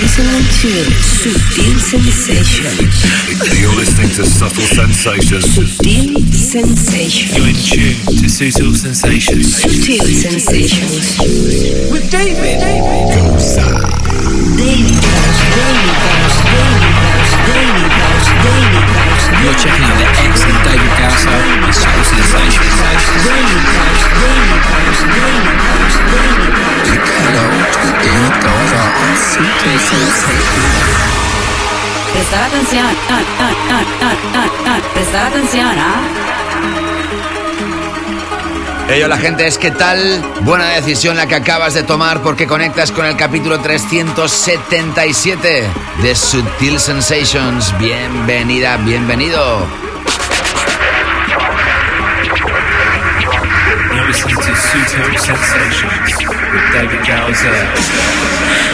listening to Subtle Sensations. You're listening to Subtle Sensations. Subtle Sensations. You're in tune to Subtle Sensations. Subtle Sensations. With David. Goza. Daily Dose, Daily. You're checking out the excellent David Gausser and Subtle Sensations. Daily Dose, Daily Dose, Daily Dose, Daily Dose. Prestar atención, ah, ah, ah, ah, ah, ah. prestar atención, ¿ah? Hey, hola gente, es que tal? Buena decisión la que acabas de tomar porque conectas con el capítulo 377 de Subtil Sensations. Bienvenida, bienvenido. You're listening to Subtle Sensations with David Gausser.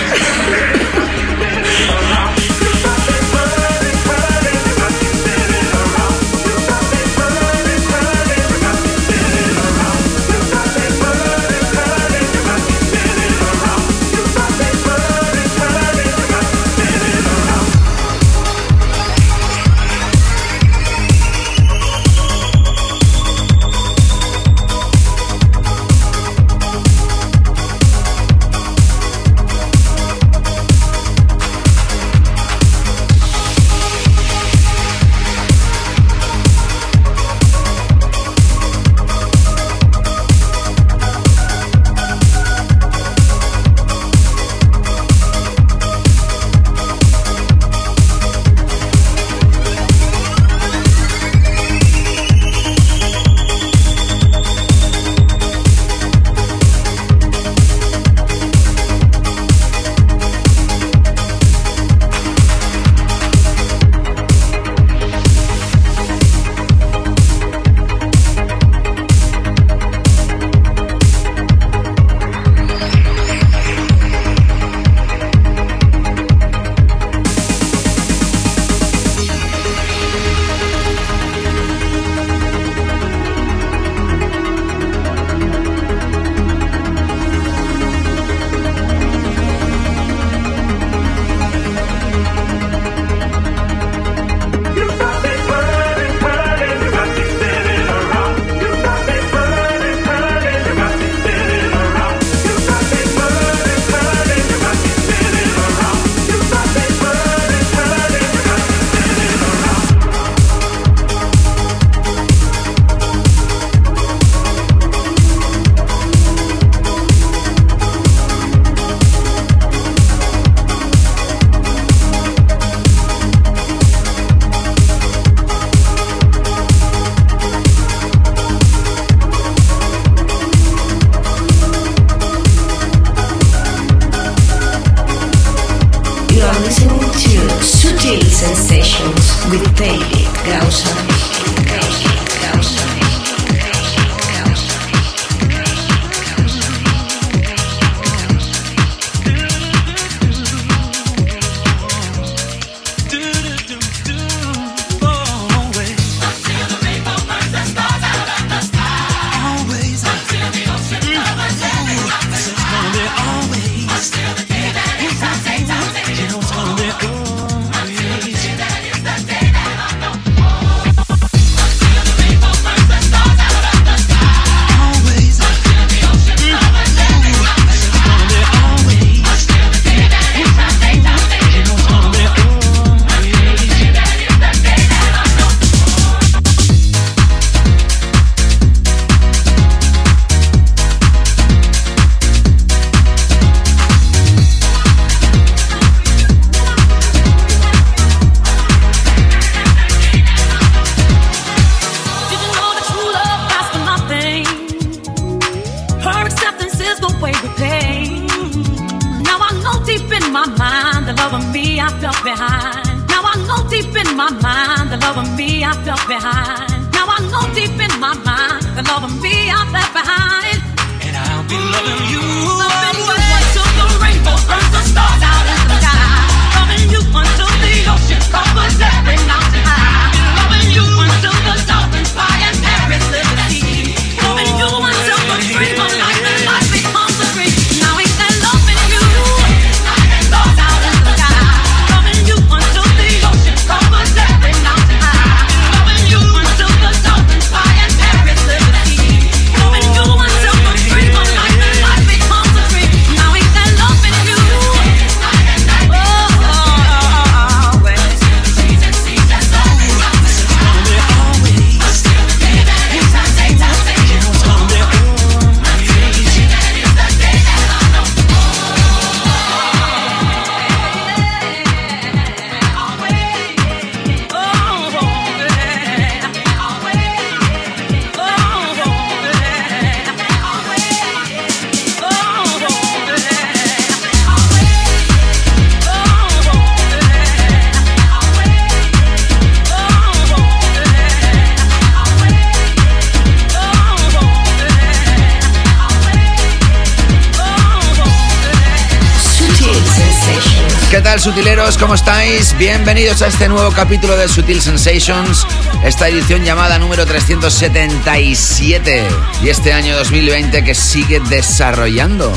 Bienvenidos a este nuevo capítulo de Sutil Sensations, esta edición llamada número 377 y este año 2020 que sigue desarrollando,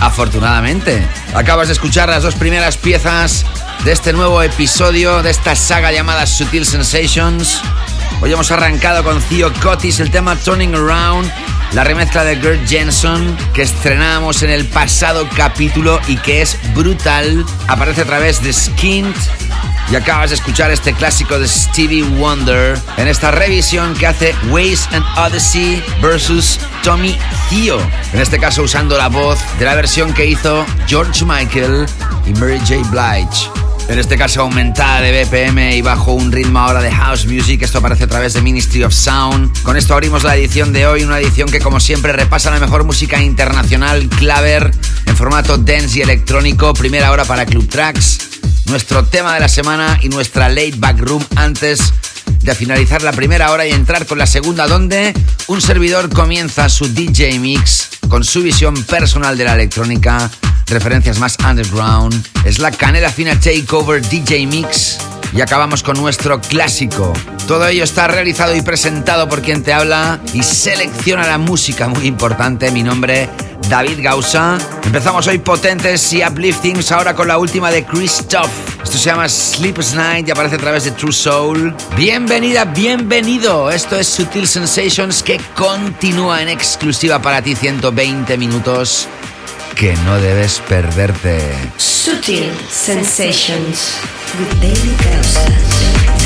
afortunadamente. Acabas de escuchar las dos primeras piezas de este nuevo episodio de esta saga llamada Sutil Sensations. Hoy hemos arrancado con Theo Cotis el tema Turning Around la remezcla de Gert Jensen que estrenamos en el pasado capítulo y que es brutal. Aparece a través de Skint y acabas de escuchar este clásico de Stevie Wonder en esta revisión que hace Ways and Odyssey versus Tommy Theo. En este caso usando la voz de la versión que hizo George Michael y Mary J. Blige en este caso aumentada de BPM y bajo un ritmo ahora de house music. Esto aparece a través de Ministry of Sound. Con esto abrimos la edición de hoy, una edición que como siempre repasa la mejor música internacional claver en formato dance y electrónico. Primera hora para Club Tracks, nuestro tema de la semana y nuestra late back room antes de finalizar la primera hora y entrar con la segunda donde un servidor comienza su DJ mix con su visión personal de la electrónica referencias más underground. Es la Canela Fina Takeover DJ Mix. Y acabamos con nuestro clásico. Todo ello está realizado y presentado por quien te habla y selecciona la música muy importante. Mi nombre, David Gausa. Empezamos hoy potentes y upliftings, ahora con la última de Christoph. Esto se llama Sleepless Night y aparece a través de True Soul. Bienvenida, bienvenido. Esto es Sutil Sensations que continúa en exclusiva para ti 120 minutos que no debes perderte. Sutil Sensations with David Gausas.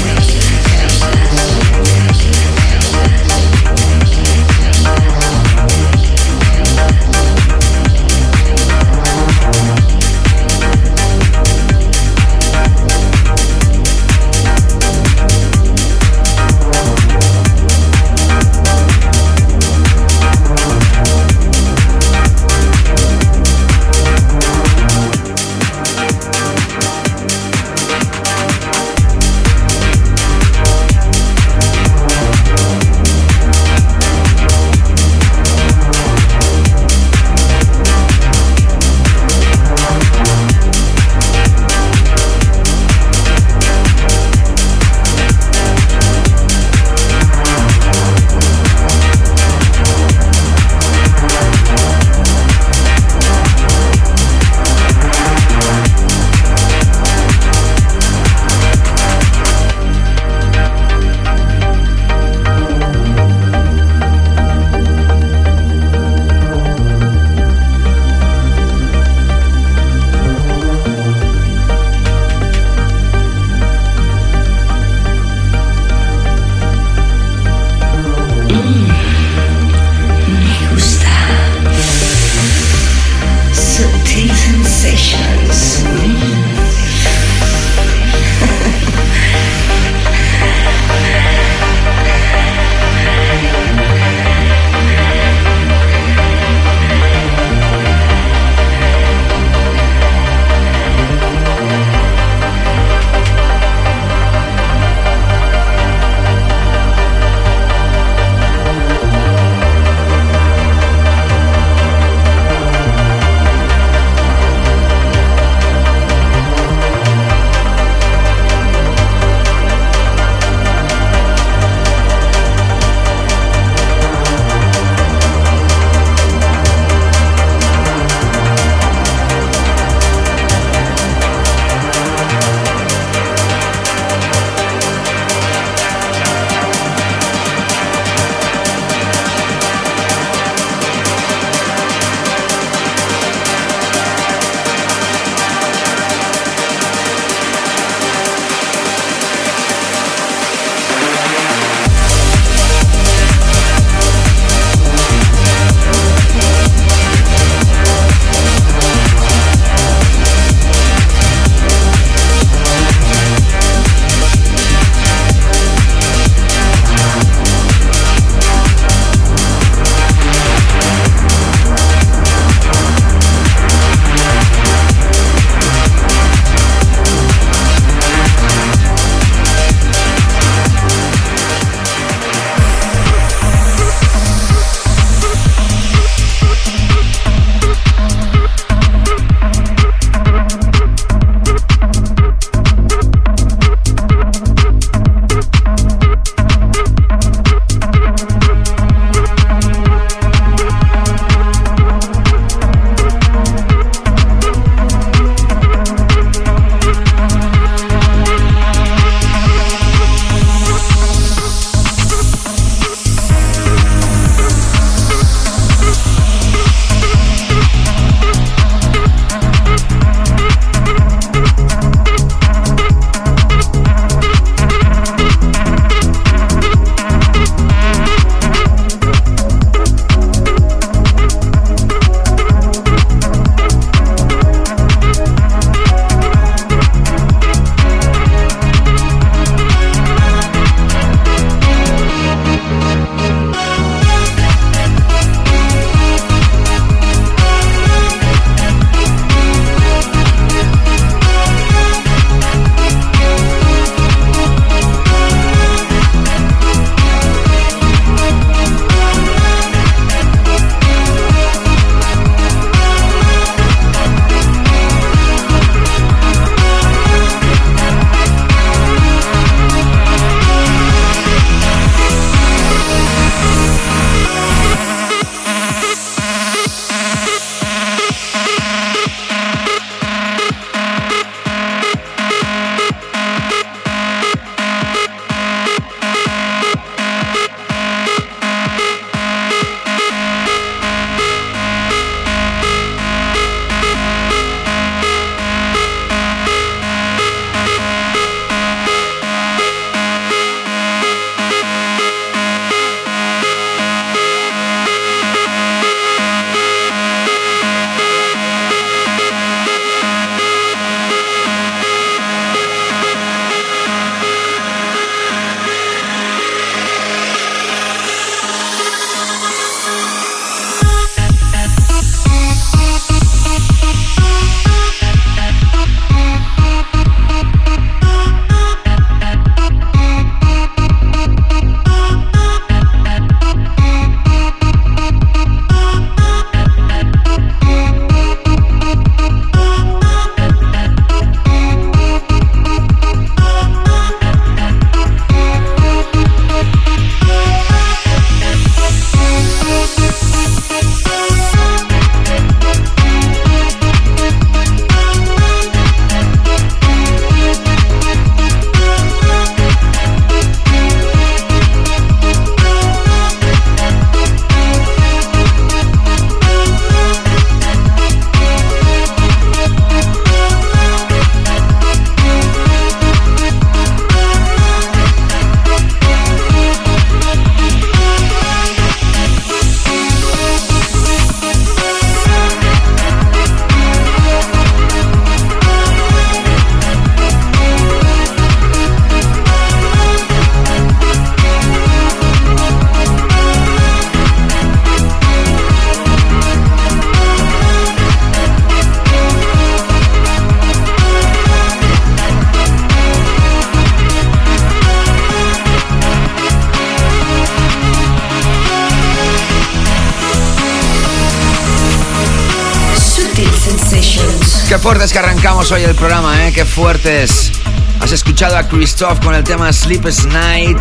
Hoy el programa, ¿eh? Qué fuertes. Has escuchado a Christoph con el tema Sleepless Night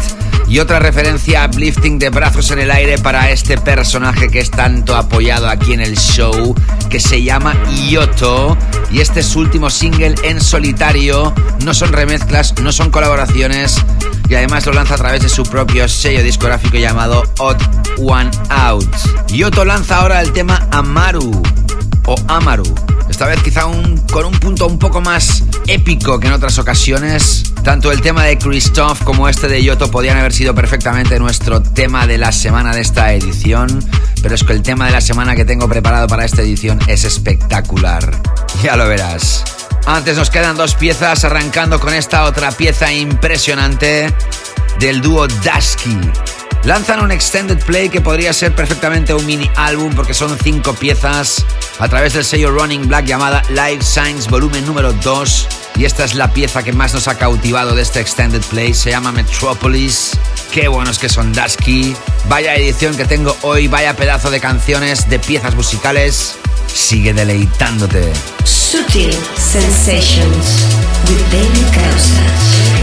y otra referencia uplifting de brazos en el aire para este personaje que es tanto apoyado aquí en el show, que se llama Yoto. Y este es su último single en solitario. No son remezclas, no son colaboraciones. Y además lo lanza a través de su propio sello discográfico llamado Odd One Out. Yoto lanza ahora el tema Amaru o Amaru. Esta vez quizá un, con un punto un poco más épico que en otras ocasiones. Tanto el tema de Christoph como este de Yoto podían haber sido perfectamente nuestro tema de la semana de esta edición. Pero es que el tema de la semana que tengo preparado para esta edición es espectacular. Ya lo verás. Antes nos quedan dos piezas, arrancando con esta otra pieza impresionante del dúo Dasky. Lanzan un extended play que podría ser perfectamente un mini álbum porque son cinco piezas a través del sello Running Black llamada Live Signs volumen número 2 y esta es la pieza que más nos ha cautivado de este extended play, se llama Metropolis. Qué buenos que son Dasky. Vaya edición que tengo hoy, vaya pedazo de canciones, de piezas musicales. Sigue deleitándote. Sutil Sensations with David Causa.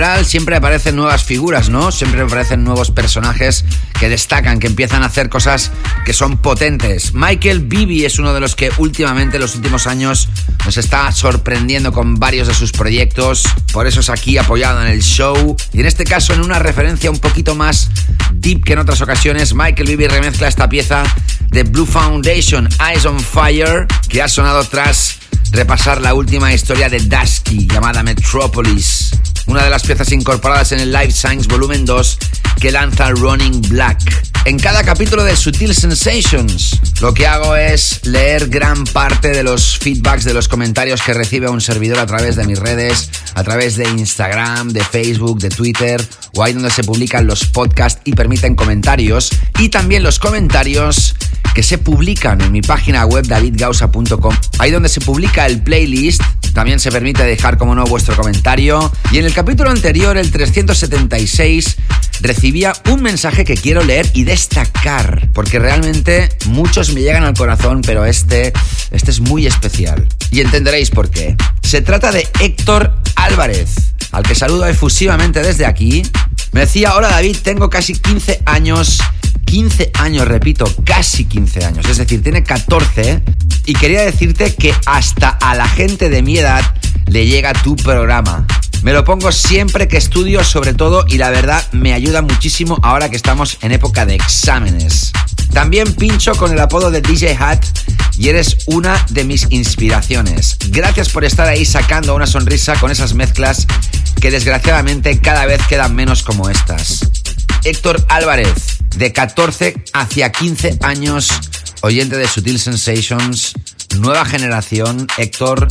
General siempre aparecen nuevas figuras, ¿no? Siempre aparecen nuevos personajes que destacan, que empiezan a hacer cosas que son potentes. Michael Bibi es uno de los que últimamente, en los últimos años, nos está sorprendiendo con varios de sus proyectos. Por eso es aquí apoyado en el show. Y en este caso, en una referencia un poquito más deep que en otras ocasiones, Michael Bibi remezcla esta pieza de Blue Foundation, Eyes on Fire, que ha sonado tras repasar la última historia de Dusky llamada Metropolis, una de las piezas incorporadas en el Life Science Volumen 2 que lanza Running Black. En cada capítulo de Sutil Sensations, lo que hago es leer gran parte de los feedbacks, de los comentarios que recibe un servidor a través de mis redes, a través de Instagram, de Facebook, de Twitter, o ahí donde se publican los podcasts y permiten comentarios, y también los comentarios que se publican en mi página web davidgausa.com, ahí donde se publica el playlist. También se permite dejar como no vuestro comentario. Y en el capítulo anterior, el 376, recibía un mensaje que quiero leer y destacar, porque realmente muchos me llegan al corazón, pero este, este es muy especial. Y entenderéis por qué. Se trata de Héctor Álvarez, al que saludo efusivamente desde aquí. Me decía, hola David, tengo casi 15 años 15 años, repito, casi 15 años, es decir, tiene 14 y quería decirte que hasta a la gente de mi edad le llega tu programa. Me lo pongo siempre que estudio sobre todo y la verdad me ayuda muchísimo ahora que estamos en época de exámenes. También pincho con el apodo de DJ Hat y eres una de mis inspiraciones. Gracias por estar ahí sacando una sonrisa con esas mezclas que desgraciadamente cada vez quedan menos como estas. Héctor Álvarez, de 14 hacia 15 años, oyente de Sutil Sensations, nueva generación. Héctor,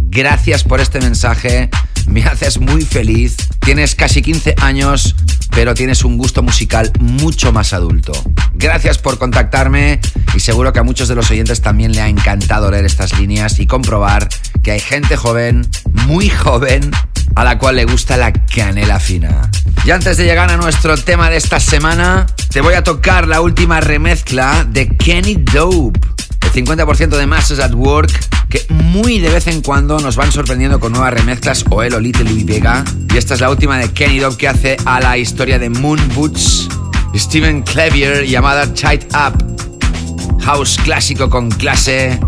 gracias por este mensaje, me haces muy feliz. Tienes casi 15 años, pero tienes un gusto musical mucho más adulto. Gracias por contactarme y seguro que a muchos de los oyentes también le ha encantado leer estas líneas y comprobar que hay gente joven, muy joven, a la cual le gusta la canela fina. Y antes de llegar a nuestro tema de esta semana, te voy a tocar la última remezcla de Kenny Dope. El 50% de Masters at Work, que muy de vez en cuando nos van sorprendiendo con nuevas remezclas, o él o Little Louis Vega. Y esta es la última de Kenny Dope que hace a la historia de Moon Boots, Steven Clavier, llamada Tight Up. House clásico con clase,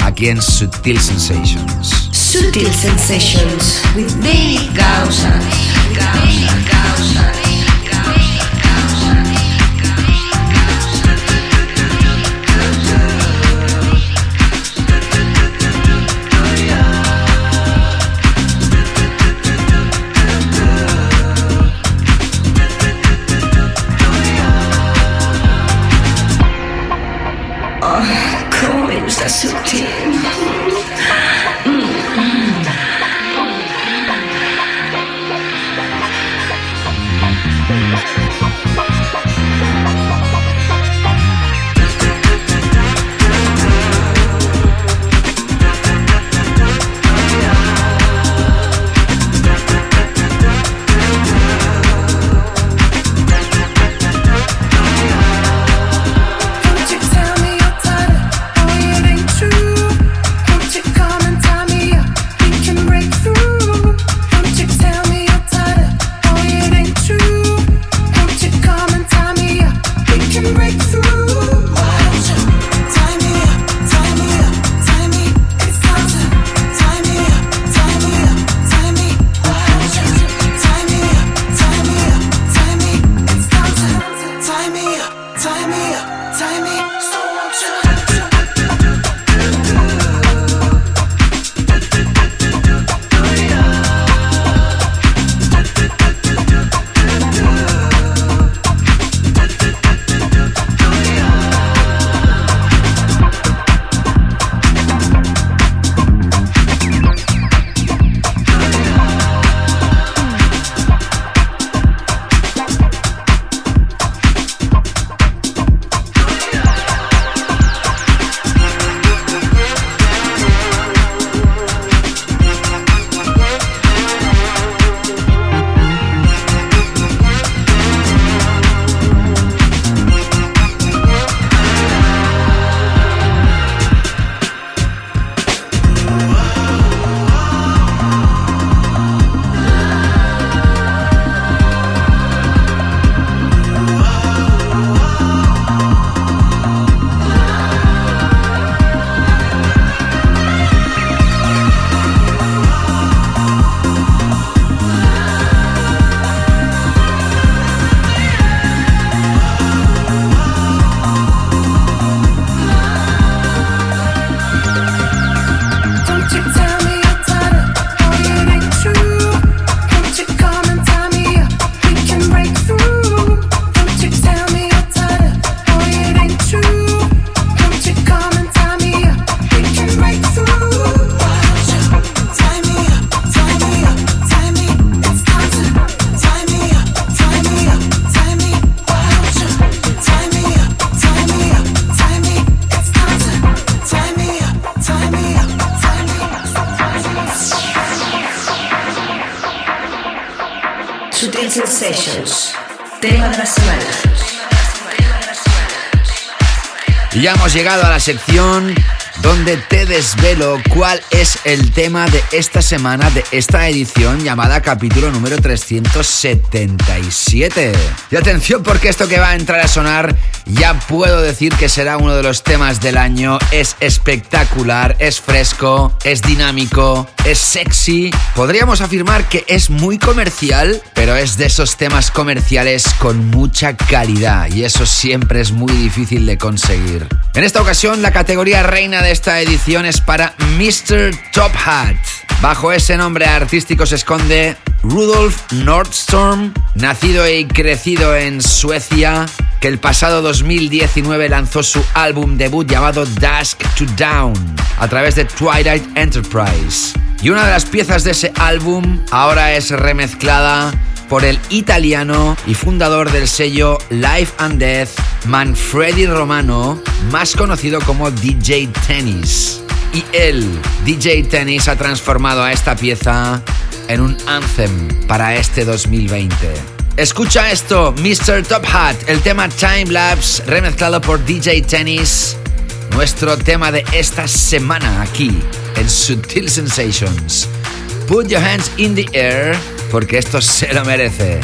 aquí en Sutil Sensations. Sutil Sensations with David Gausa. ¿Cómo me gusta sutil? Sutil llegado a la sección donde te desvelo cuál es el tema de esta semana, de esta edición llamada capítulo número 377. Y atención porque esto que va a entrar a sonar ya puedo decir que será uno de los temas del año. Es espectacular, es fresco, es dinámico, es sexy. Podríamos afirmar que es muy comercial, pero es de esos temas comerciales con mucha calidad y eso siempre es muy difícil de conseguir. En esta ocasión la categoría reina de esta edición es para Mr. Top Hat. Bajo ese nombre artístico se esconde Rudolf Nordstrom, nacido y crecido en Suecia, que el pasado 2019 lanzó su álbum debut llamado Dusk to Down a través de Twilight Enterprise. Y una de las piezas de ese álbum ahora es remezclada por el italiano y fundador del sello Life and Death, Manfredi Romano, más conocido como DJ Tennis. Y él, DJ Tennis, ha transformado a esta pieza en un anthem para este 2020. Escucha esto, Mr. Top Hat, el tema Time Lapse remezclado por DJ Tennis, nuestro tema de esta semana aquí en Sutil Sensations. Put your hands in the air porque esto se lo merece.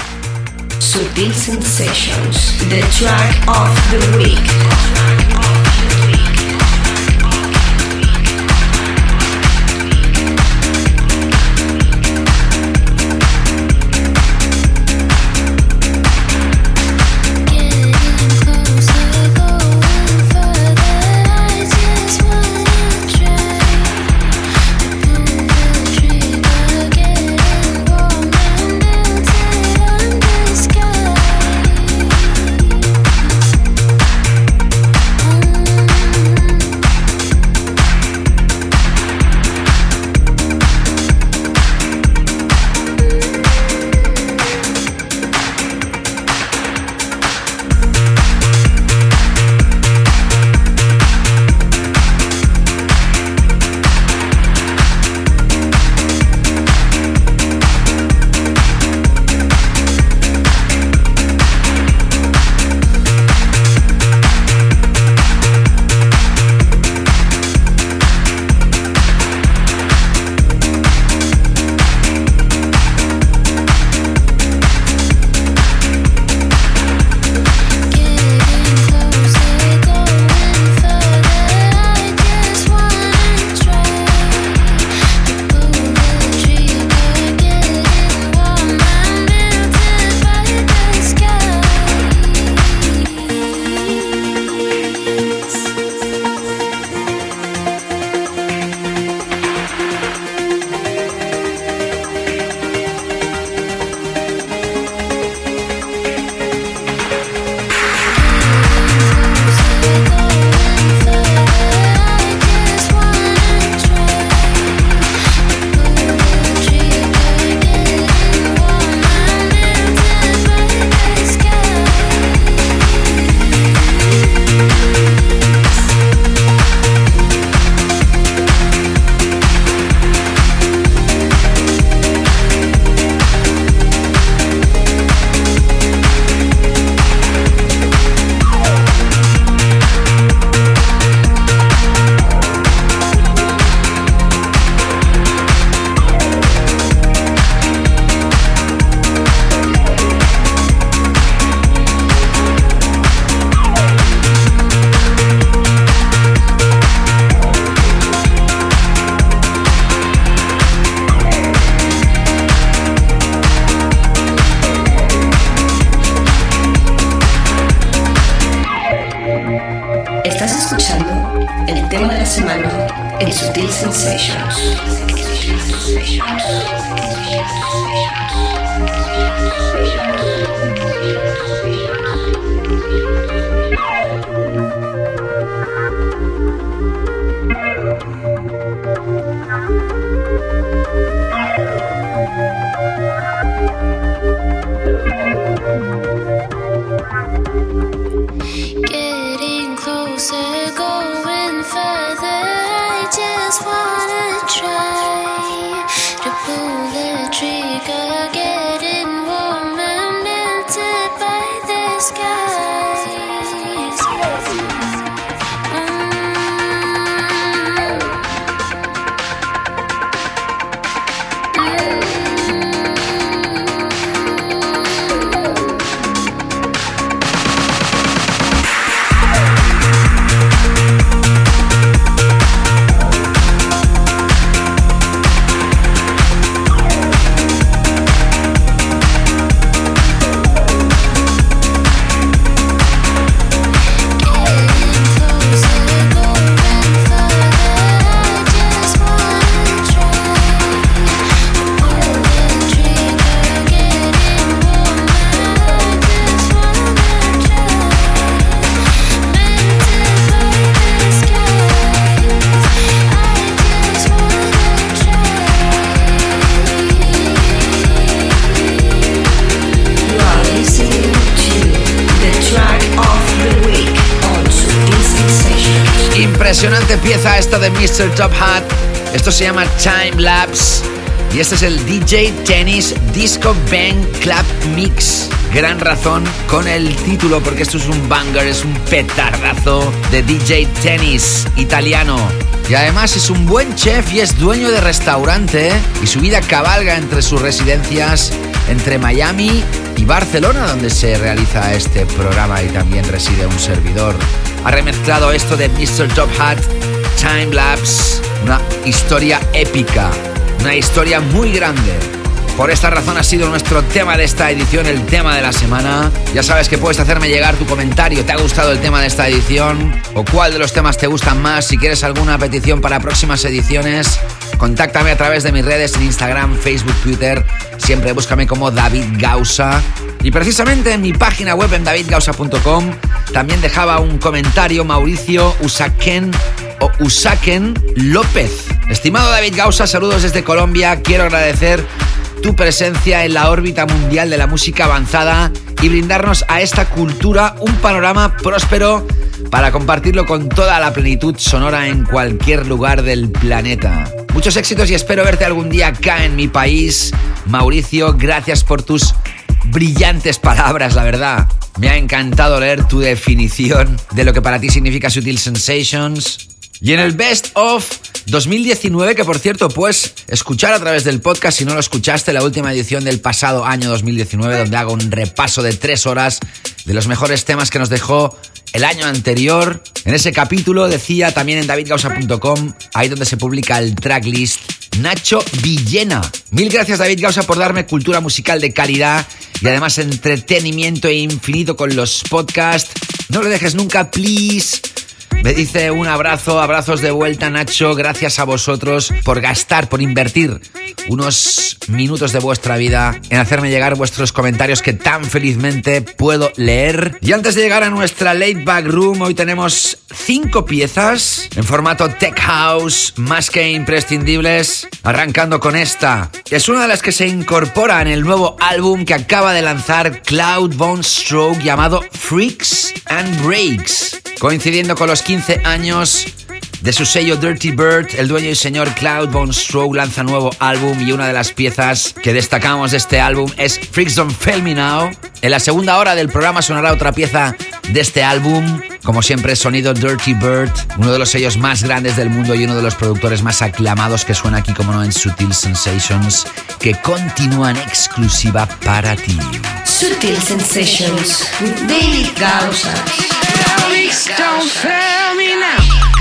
Mr. Top Hat. Esto se llama Time Lapse. Y este es el DJ Tennis Disco Bang Club Mix. Gran razón con el título porque esto es un banger, es un petardazo de DJ Tennis italiano. Y además es un buen chef y es dueño de restaurante y su vida cabalga entre sus residencias entre Miami y Barcelona donde se realiza este programa y también reside un servidor. Ha remezclado esto de Mr. Top Hat, Time Lapse, una historia épica, una historia muy grande. Por esta razón ha sido nuestro tema de esta edición, el tema de la semana. Ya sabes que puedes hacerme llegar tu comentario. ¿Te ha gustado el tema de esta edición? ¿O cuál de los temas te gustan más? Si quieres alguna petición para próximas ediciones, contáctame a través de mis redes en Instagram, Facebook, Twitter. Siempre búscame como David Gausa. Y precisamente en mi página web en davidgausa.com también dejaba un comentario Mauricio Usaken Usaken López. Estimado David Gausa, saludos desde Colombia. Quiero agradecer tu presencia en la órbita mundial de la música avanzada y brindarnos a esta cultura un panorama próspero para compartirlo con toda la plenitud sonora en cualquier lugar del planeta. Muchos éxitos y espero verte algún día acá en mi país. Mauricio, gracias por tus brillantes palabras, la verdad. Me ha encantado leer tu definición de lo que para ti significa Sutil Sensations. Y en el Best of 2019, que por cierto puedes escuchar a través del podcast si no lo escuchaste, la última edición del pasado año 2019, donde hago un repaso de tres horas de los mejores temas que nos dejó el año anterior. En ese capítulo decía también en davidgausa.com, ahí donde se publica el tracklist, Nacho Villena. Mil gracias David Gausa por darme cultura musical de calidad y además entretenimiento infinito con los podcasts. No lo dejes nunca, please. Me dice un abrazo, abrazos de vuelta Nacho, gracias a vosotros por gastar, por invertir unos minutos de vuestra vida en hacerme llegar vuestros comentarios que tan felizmente puedo leer. Y antes de llegar a nuestra late back room, hoy tenemos cinco piezas en formato tech house, más que imprescindibles, arrancando con esta. Es una de las que se incorpora en el nuevo álbum que acaba de lanzar Cloud Bone Stroke llamado Freaks and Breaks. Coincidiendo con los 15 años de su sello Dirty Bird, el dueño y señor Cloud Von Stroke lanza nuevo álbum y una de las piezas que destacamos de este álbum es Freaks Don't Fail Me Now. En la segunda hora del programa sonará otra pieza de este álbum, como siempre sonido Dirty Bird, uno de los sellos más grandes del mundo y uno de los productores más aclamados que suena aquí como no en Sutil Sensations, que continúan exclusiva para ti. Sutil Sensations with David Gausa. Don't fail me now.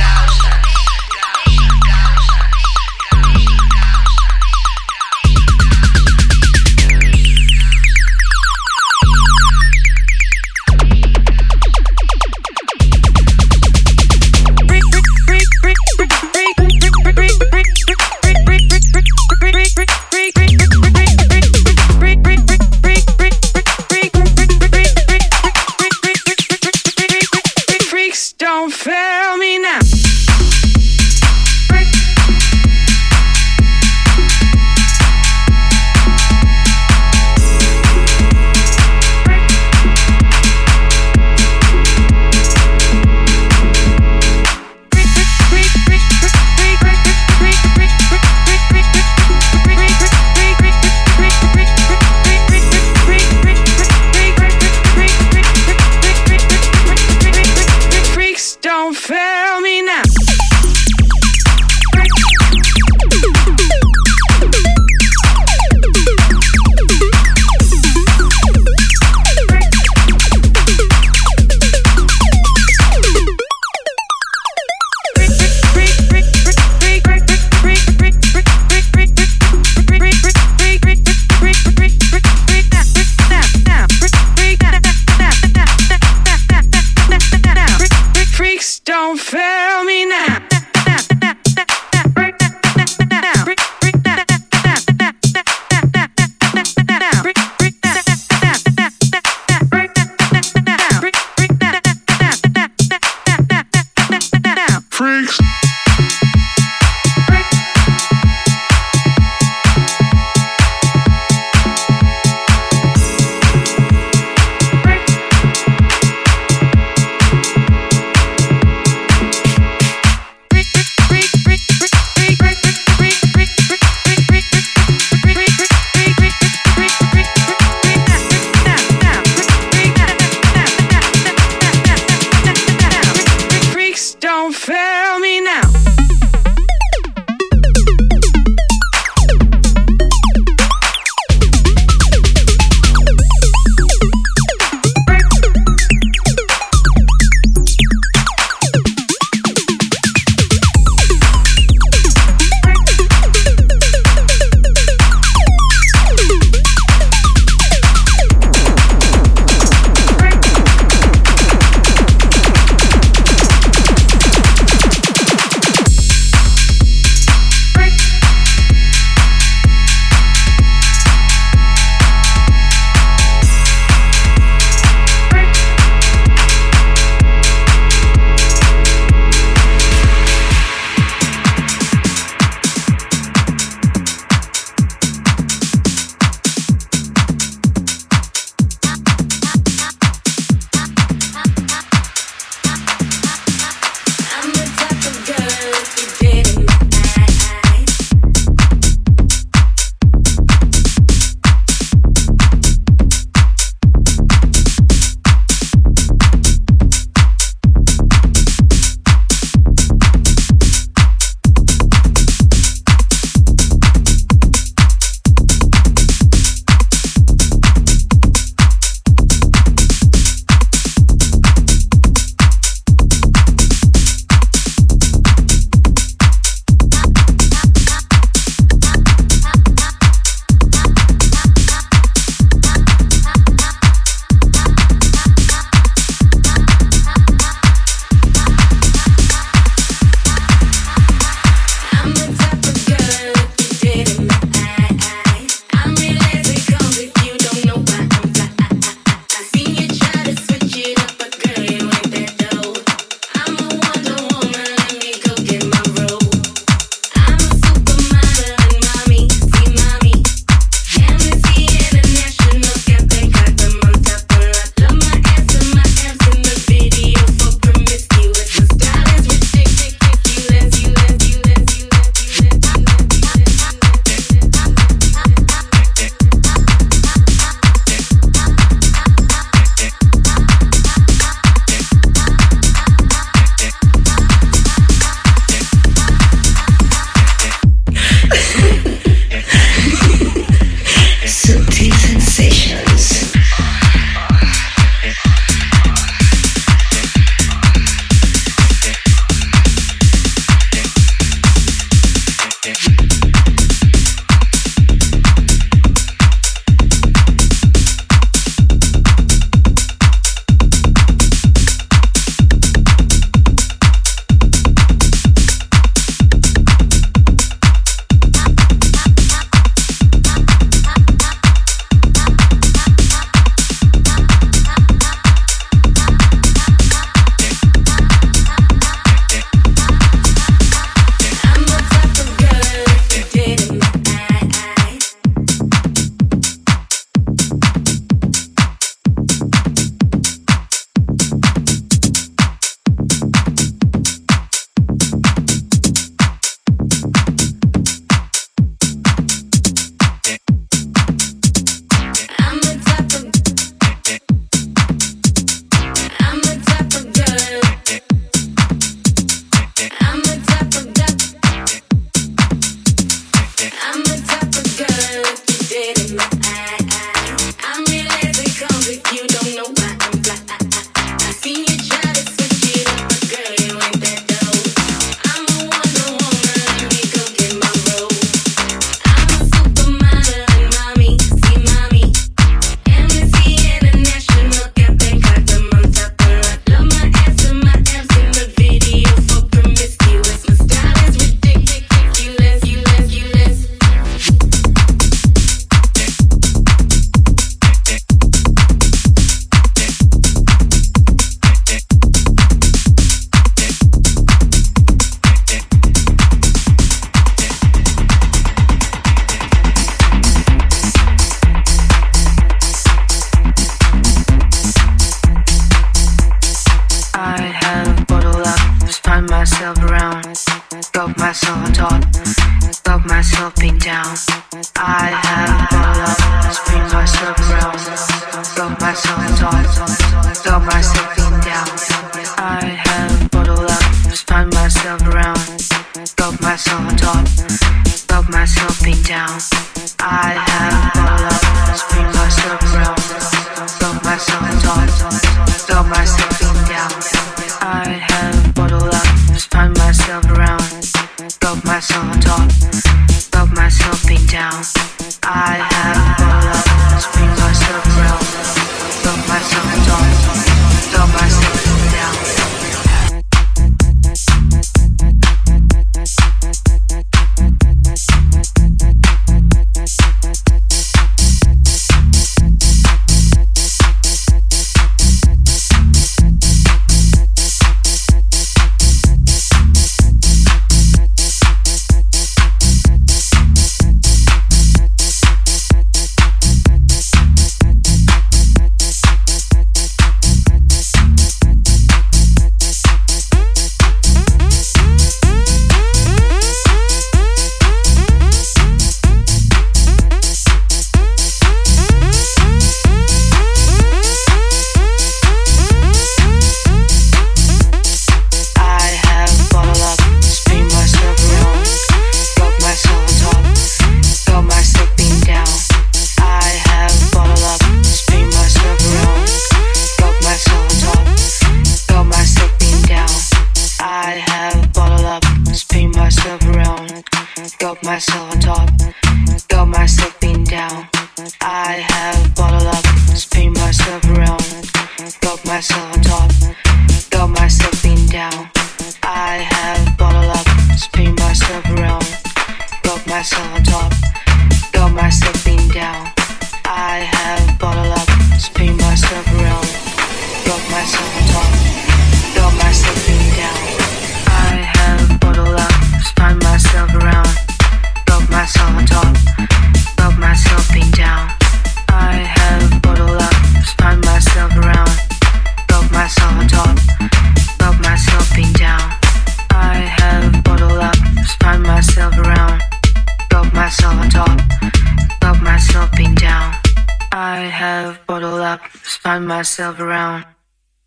Spun myself around,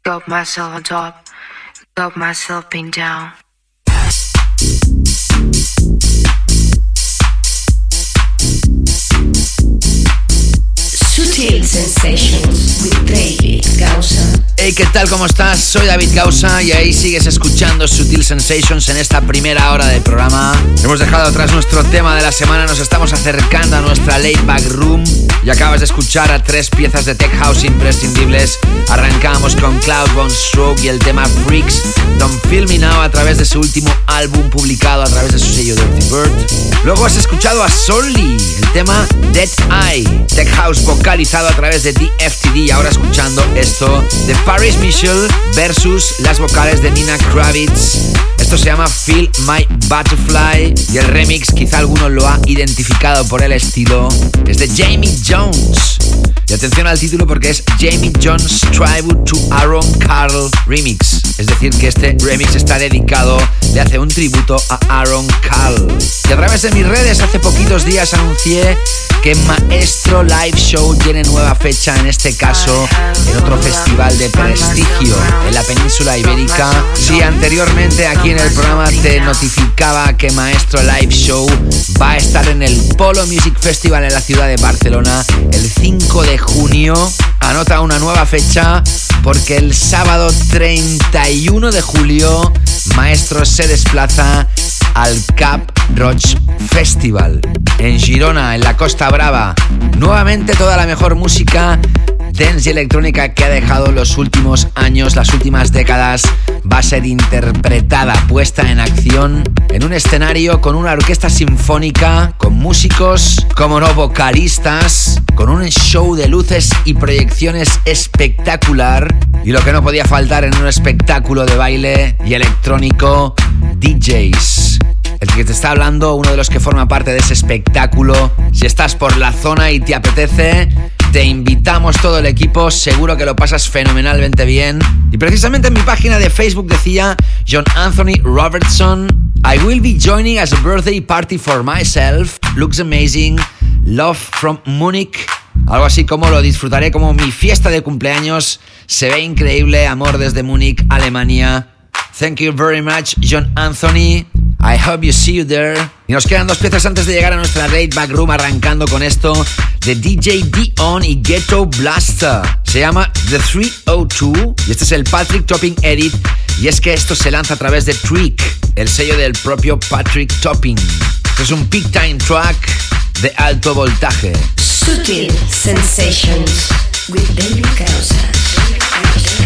got myself on top, got myself pinned down. Sutil Sensations with David Gausa. Hey, ¿qué tal? ¿Cómo estás? Soy David Gausa y ahí sigues escuchando Sutil Sensations en esta primera hora del programa. Hemos dejado atrás nuestro tema de la semana, nos estamos acercando a nuestra late back room y acabas de escuchar a tres piezas de tech house imprescindibles. Arrancamos con Cloud Von Stroke y el tema Freaks, Don't Feel Me Now a través de su último álbum publicado a través de su sello Dirty Bird. Luego has escuchado a Solly, el tema Dead Eye, tech house vocalizado a través de DFTD. Ahora escuchando esto de Paris Mitchell versus las vocales de Nina Kravitz. Esto se llama Feel My Butterfly y el remix, quizá alguno lo ha identificado por el estilo, es de Jamie Jones. Y atención al título porque es Jamie Jones Tribute to Aaron Carl Remix. Es decir, que este remix está dedicado, le hace un tributo a Aaron Carl. Y a través de mis redes hace poquitos días anuncié que Maestro Live Show tiene nueva fecha, en este caso en otro festival de prestigio en la península ibérica. Si anteriormente aquí en el programa te notificaba que Maestro Live Show va a estar en el Polo Music Festival en la ciudad de Barcelona el 5 de junio, anota una nueva fecha porque el sábado 31 de julio Maestro se desplaza al Cap Roach Festival en Girona, en la Costa Brava. Nuevamente toda la mejor música dance y electrónica que ha dejado los últimos años, las últimas décadas, va a ser interpretada, puesta en acción en un escenario con una orquesta sinfónica, con músicos, como no vocalistas, con un show de luces y proyecciones espectacular. Y lo que no podía faltar en un espectáculo de baile y electrónico, DJs. El que te está hablando, uno de los que forma parte de ese espectáculo. Si estás por la zona y te apetece, te invitamos todo el equipo, seguro que lo pasas fenomenalmente bien. Y precisamente en mi página de Facebook decía John Anthony Robertson, I will be joining as a birthday party for myself. Looks amazing. Love from Munich. Algo así como lo disfrutaré como mi fiesta de cumpleaños. Se ve increíble, amor desde Múnich, Alemania. Thank you very much, John Anthony. I hope you see you there. Y nos quedan dos piezas antes de llegar a nuestra Raid Back Room, arrancando con esto de DJ Dion y Ghetto Blaster. Se llama The 302 y este es el Patrick Topping Edit. Y es que esto se lanza a través de Trick, el sello del propio Patrick Topping. Esto es un peak time track de alto voltaje. Sutil Sensations with David Causa.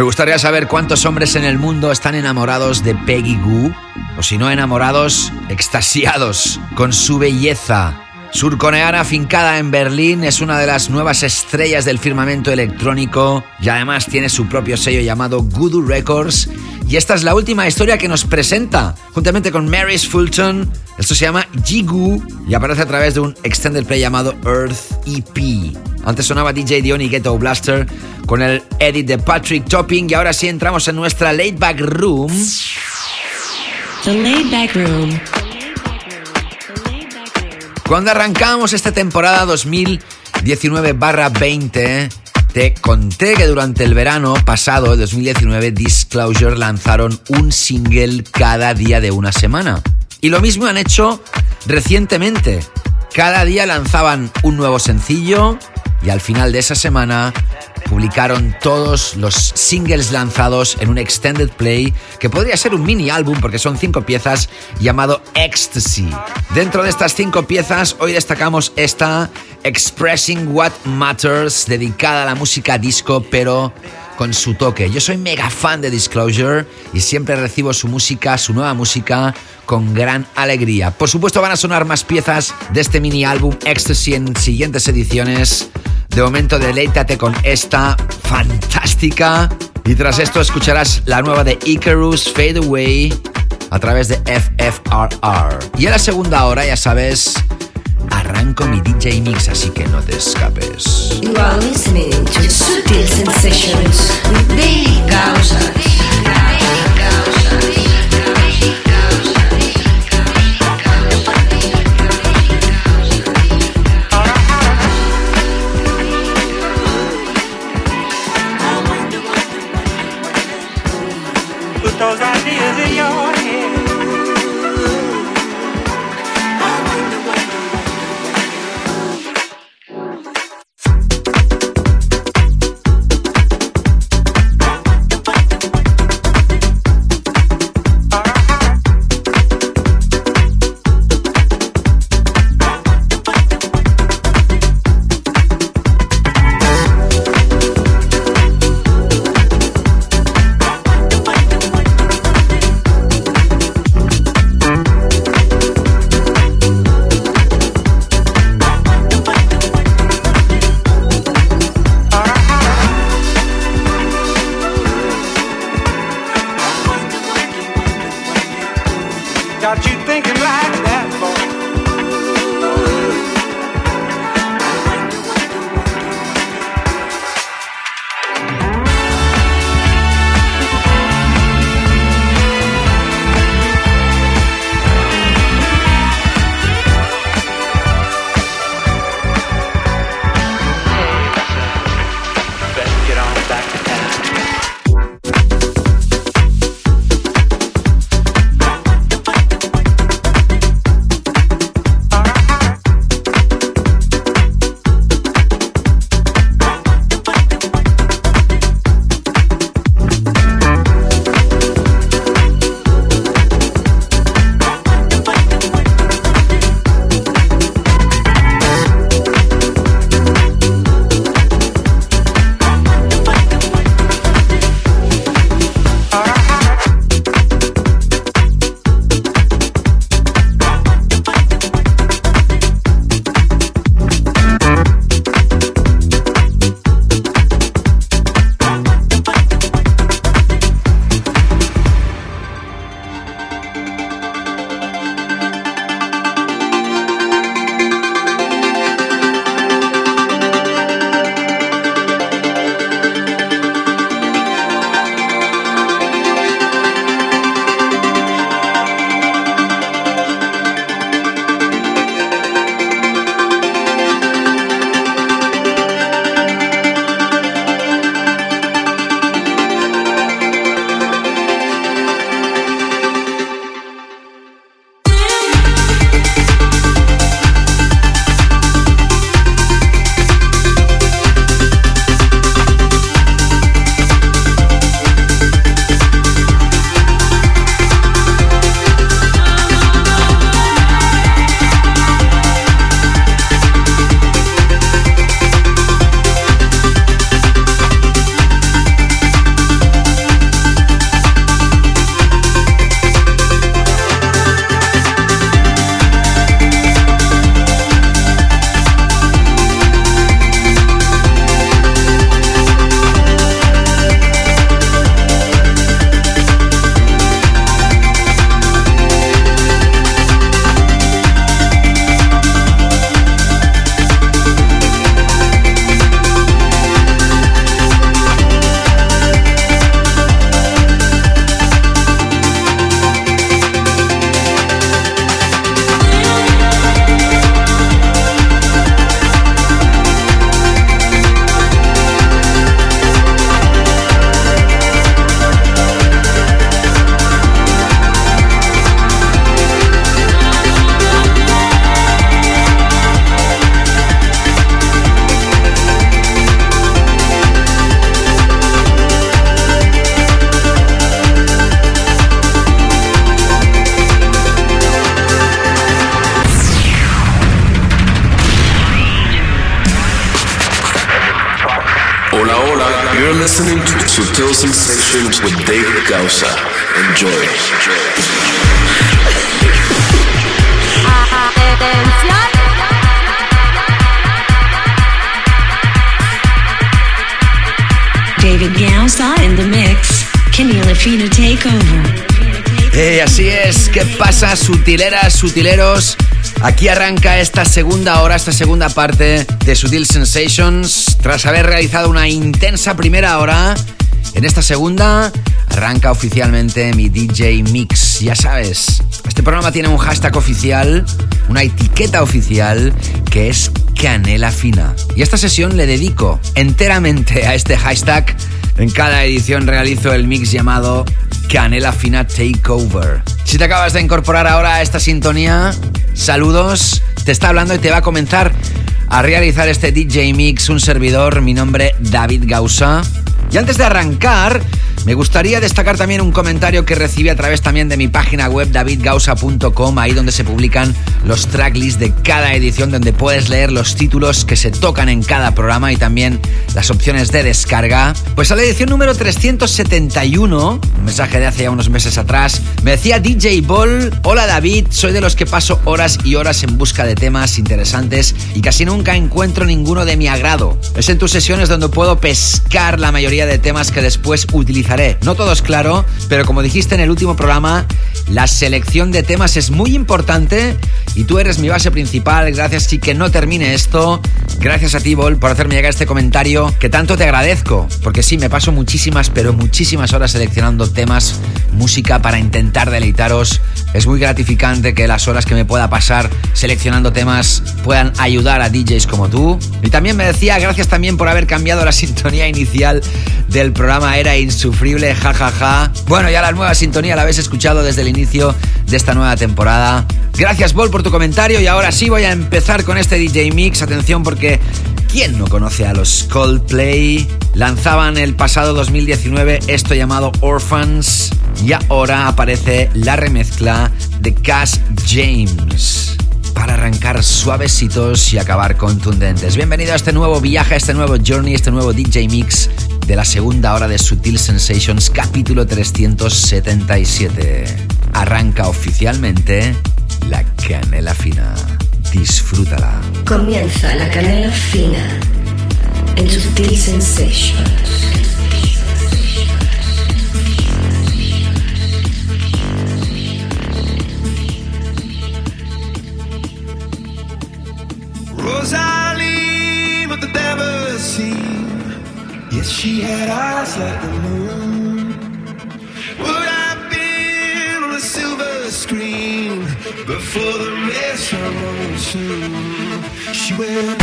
Me gustaría saber cuántos hombres en el mundo están enamorados de Peggy Goo, o si no enamorados, extasiados con su belleza. Surcoreana afincada en Berlín, es una de las nuevas estrellas del firmamento electrónico y además tiene su propio sello llamado Voodoo Records. Y esta es la última historia que nos presenta, juntamente con Mary's Fulton. Esto se llama Jigu y aparece a través de un extended play llamado Earth EP. Antes sonaba DJ Dion y Ghetto Blaster con el edit de Patrick Topping y ahora sí entramos en nuestra laid back room. The Laid Back Room. Cuando arrancamos esta temporada 2019-20, te conté que durante el verano pasado, 2019, Disclosure lanzaron un single cada día de una semana. Y lo mismo han hecho recientemente. Cada día lanzaban un nuevo sencillo y al final de esa semana publicaron todos los singles lanzados en un extended play que podría ser un mini álbum porque son cinco piezas llamado Ecstasy. Dentro de estas cinco piezas hoy destacamos esta Expressing What Matters dedicada a la música disco pero con su toque. Yo soy mega fan de Disclosure y siempre recibo su música, su nueva música con gran alegría. Por supuesto van a sonar más piezas de este mini álbum Ecstasy en siguientes ediciones. De momento deleítate con esta fantástica. Y tras esto escucharás la nueva de Icarus Fade Away a través de FFRR. Y en la segunda hora, ya sabes, arranco mi DJ Mix, así que no te escapes. ¿Qué pasa, sutileras, sutileros? Aquí arranca esta segunda hora, esta segunda parte de Sutil Sensations. Tras haber realizado una intensa primera hora, en esta segunda arranca oficialmente mi DJ Mix. Ya sabes, este programa tiene un hashtag oficial, una etiqueta oficial que es Canela Fina. Y esta sesión le dedico enteramente a este hashtag. En cada edición realizo el mix llamado Canela Fina Takeover. Si te acabas de incorporar ahora a esta sintonía, saludos. Te está hablando y te va a comenzar a realizar este DJ Mix un servidor, mi nombre David Gausa. Y antes de arrancar, me gustaría destacar también un comentario que recibí a través también de mi página web davidgausa.com, ahí donde se publican los tracklists de cada edición, donde puedes leer los títulos que se tocan en cada programa y también las opciones de descarga. Pues a la edición número 371, un mensaje de hace ya unos meses atrás, me decía DJ Ball, hola David, soy de los que paso horas y horas en busca de temas interesantes y casi nunca encuentro ninguno de mi agrado. Es en tus sesiones donde puedo pescar la mayoría de temas que después utilizaré. No todo es claro, pero como dijiste en el último programa, la selección de temas es muy importante y tú eres mi base principal. Gracias y que no termine esto. Gracias a ti, Bol, por hacerme llegar este comentario que tanto te agradezco. Porque sí, me paso muchísimas, pero muchísimas horas seleccionando temas, música para intentar deleitaros. Es muy gratificante que las horas que me pueda pasar seleccionando temas puedan ayudar a DJs como tú. Y también me decía, gracias también por haber cambiado la sintonía inicial del programa. Era insufrible, jajaja. Ja, ja. Bueno, ya la nueva sintonía la habéis escuchado desde el inicio de esta nueva temporada. Gracias, Bol, por tu comentario. Y ahora sí voy a empezar con este DJ Mix. Atención, porque ¿quién no conoce a los Coldplay? Lanzaban el pasado 2019 esto llamado Orphans. Y ahora aparece la remezcla de Cass James para arrancar suavecitos y acabar contundentes. Bienvenido a este nuevo viaje, a este nuevo journey, este nuevo DJ Mix de la segunda hora de Sutil Sensations, capítulo 377. Arranca oficialmente la canela fina. Disfrútala. Comienza la canela fina en Sutil Sensations. Rosalie with the devil seen. Yes, she had eyes like the moon. Screen before the rest of on soon. She went.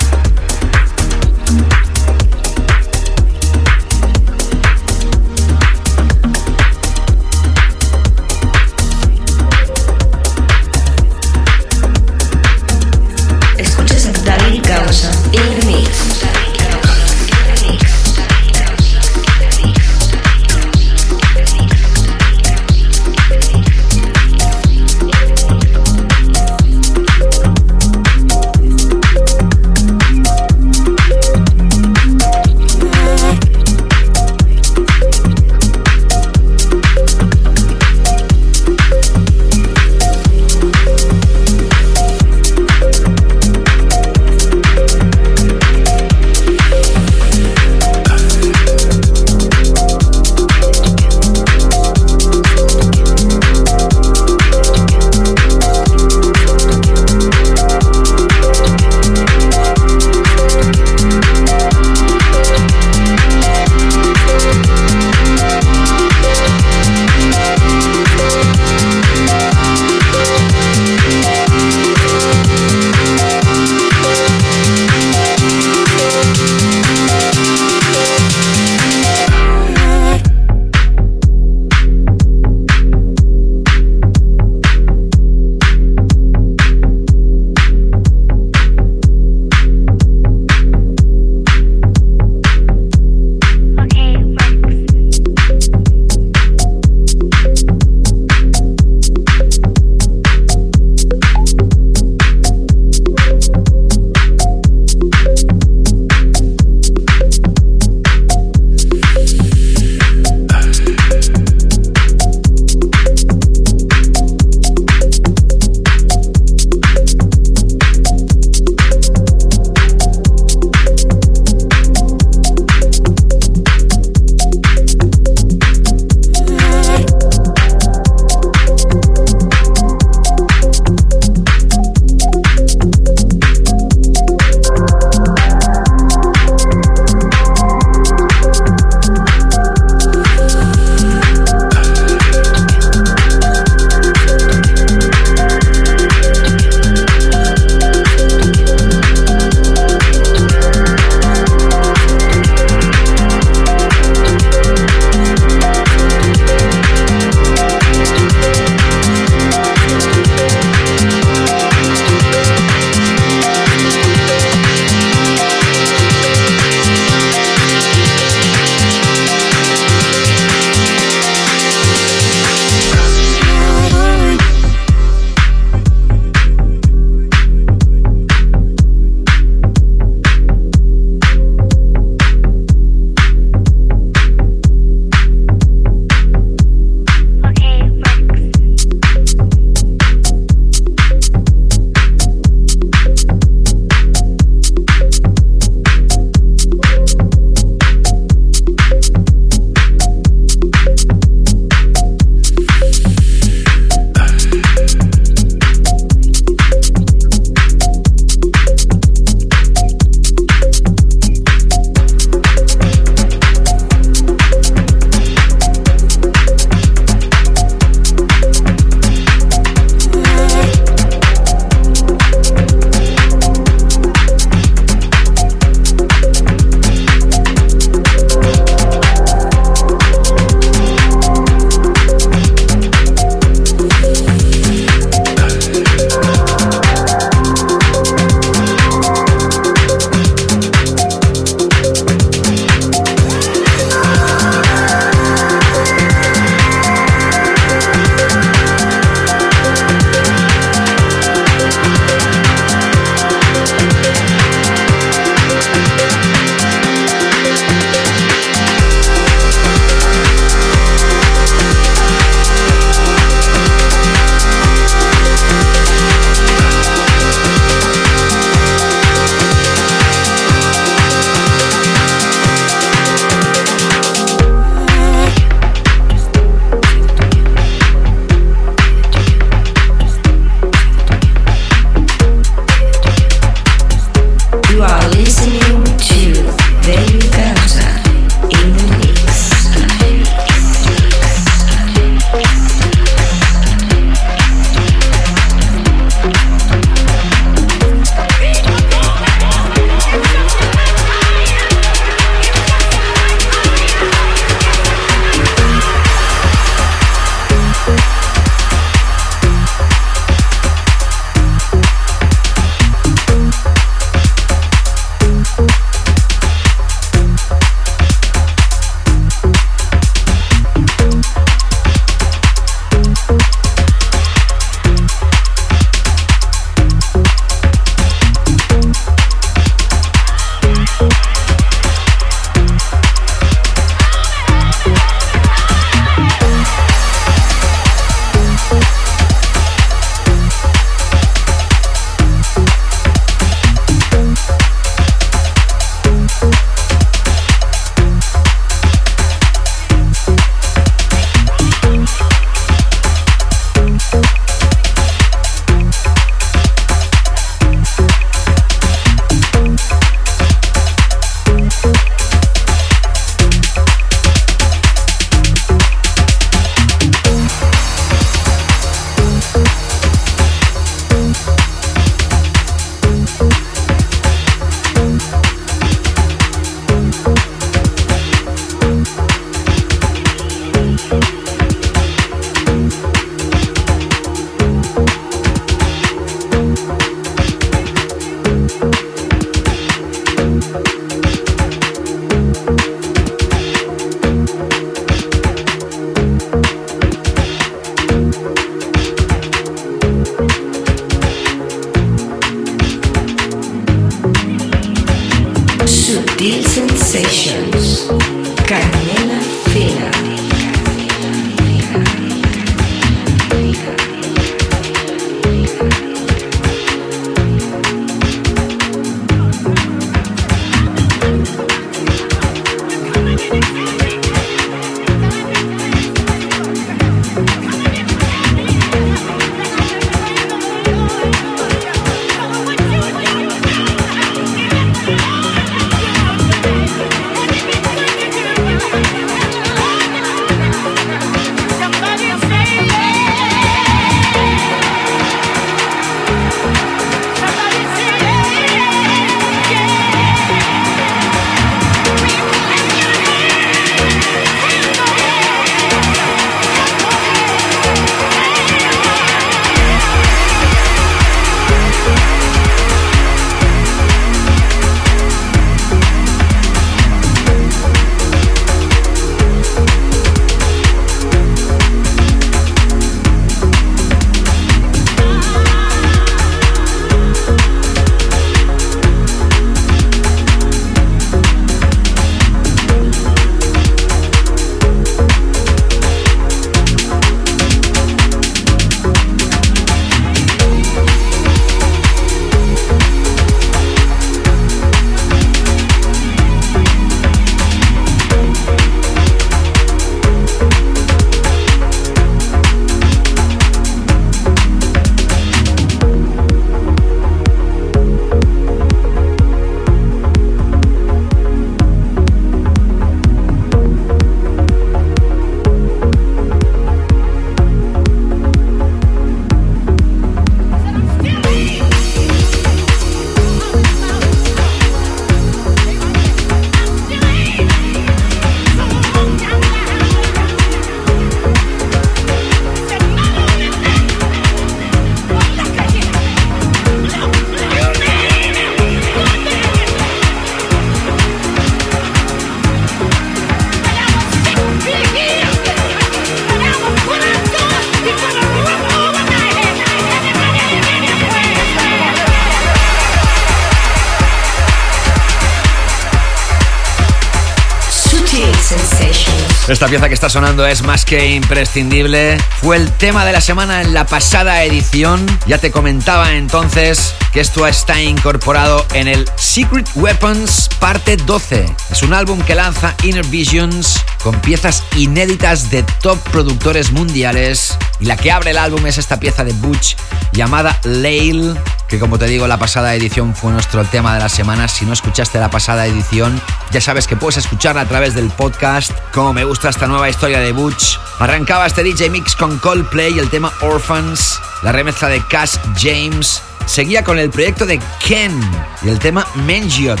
Pieza que está sonando es más que imprescindible. Fue el tema de la semana en la pasada edición. Ya te comentaba entonces que esto está incorporado en el Secret Weapons parte 12. Es un álbum que lanza Inner Visions con piezas inéditas de top productores mundiales. Y la que abre el álbum es esta pieza de Butch llamada Lail, que como te digo, la pasada edición fue nuestro tema de la semana. Si no escuchaste la pasada edición, ya sabes que puedes escucharla a través del podcast. Como me gusta esta nueva historia de Butch. Arrancaba este DJ Mix con Coldplay el tema Orphans, la remezcla de Cash James. Seguía con el proyecto de Ken y el tema Mengiot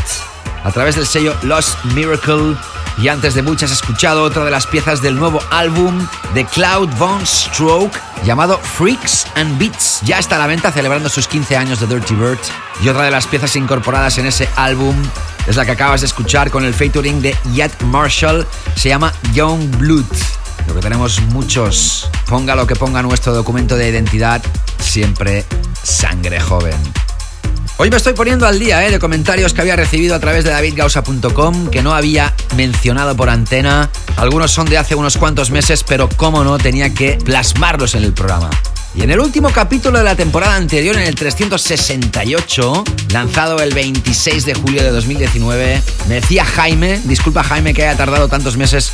a través del sello Lost Miracle. Y antes de Butch has escuchado otra de las piezas del nuevo álbum de Cloud Von Stroke llamado Freaks and Beats. Ya está a la venta celebrando sus 15 años de Dirty Bird. Y otra de las piezas incorporadas en ese álbum es la que acabas de escuchar con el featuring de Yet Marshall. Se llama Young Blood. Lo que tenemos muchos. Ponga lo que ponga nuestro documento de identidad, siempre sangre joven. Hoy me estoy poniendo al día ¿eh? de comentarios que había recibido a través de davidgausa.com que no había mencionado por antena. Algunos son de hace unos cuantos meses, pero como no, tenía que plasmarlos en el programa. Y en el último capítulo de la temporada anterior, en el 368, lanzado el 26 de julio de 2019, me decía Jaime, disculpa Jaime que haya tardado tantos meses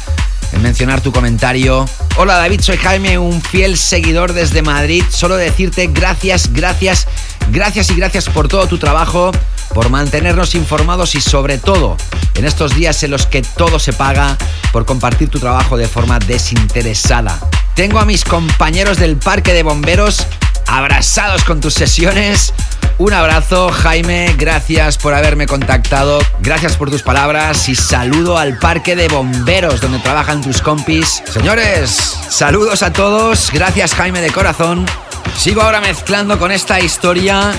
en mencionar tu comentario. Hola David, soy Jaime, un fiel seguidor desde Madrid. Solo decirte gracias, gracias, gracias y gracias por todo tu trabajo, por mantenernos informados y sobre todo en estos días en los que todo se paga, por compartir tu trabajo de forma desinteresada. Tengo a mis compañeros del Parque de Bomberos abrazados con tus sesiones. Un abrazo, Jaime, gracias por haberme contactado, gracias por tus palabras y saludo al Parque de Bomberos donde trabajan tus compis. Señores, saludos a todos, gracias Jaime de corazón. Sigo ahora mezclando con esta historia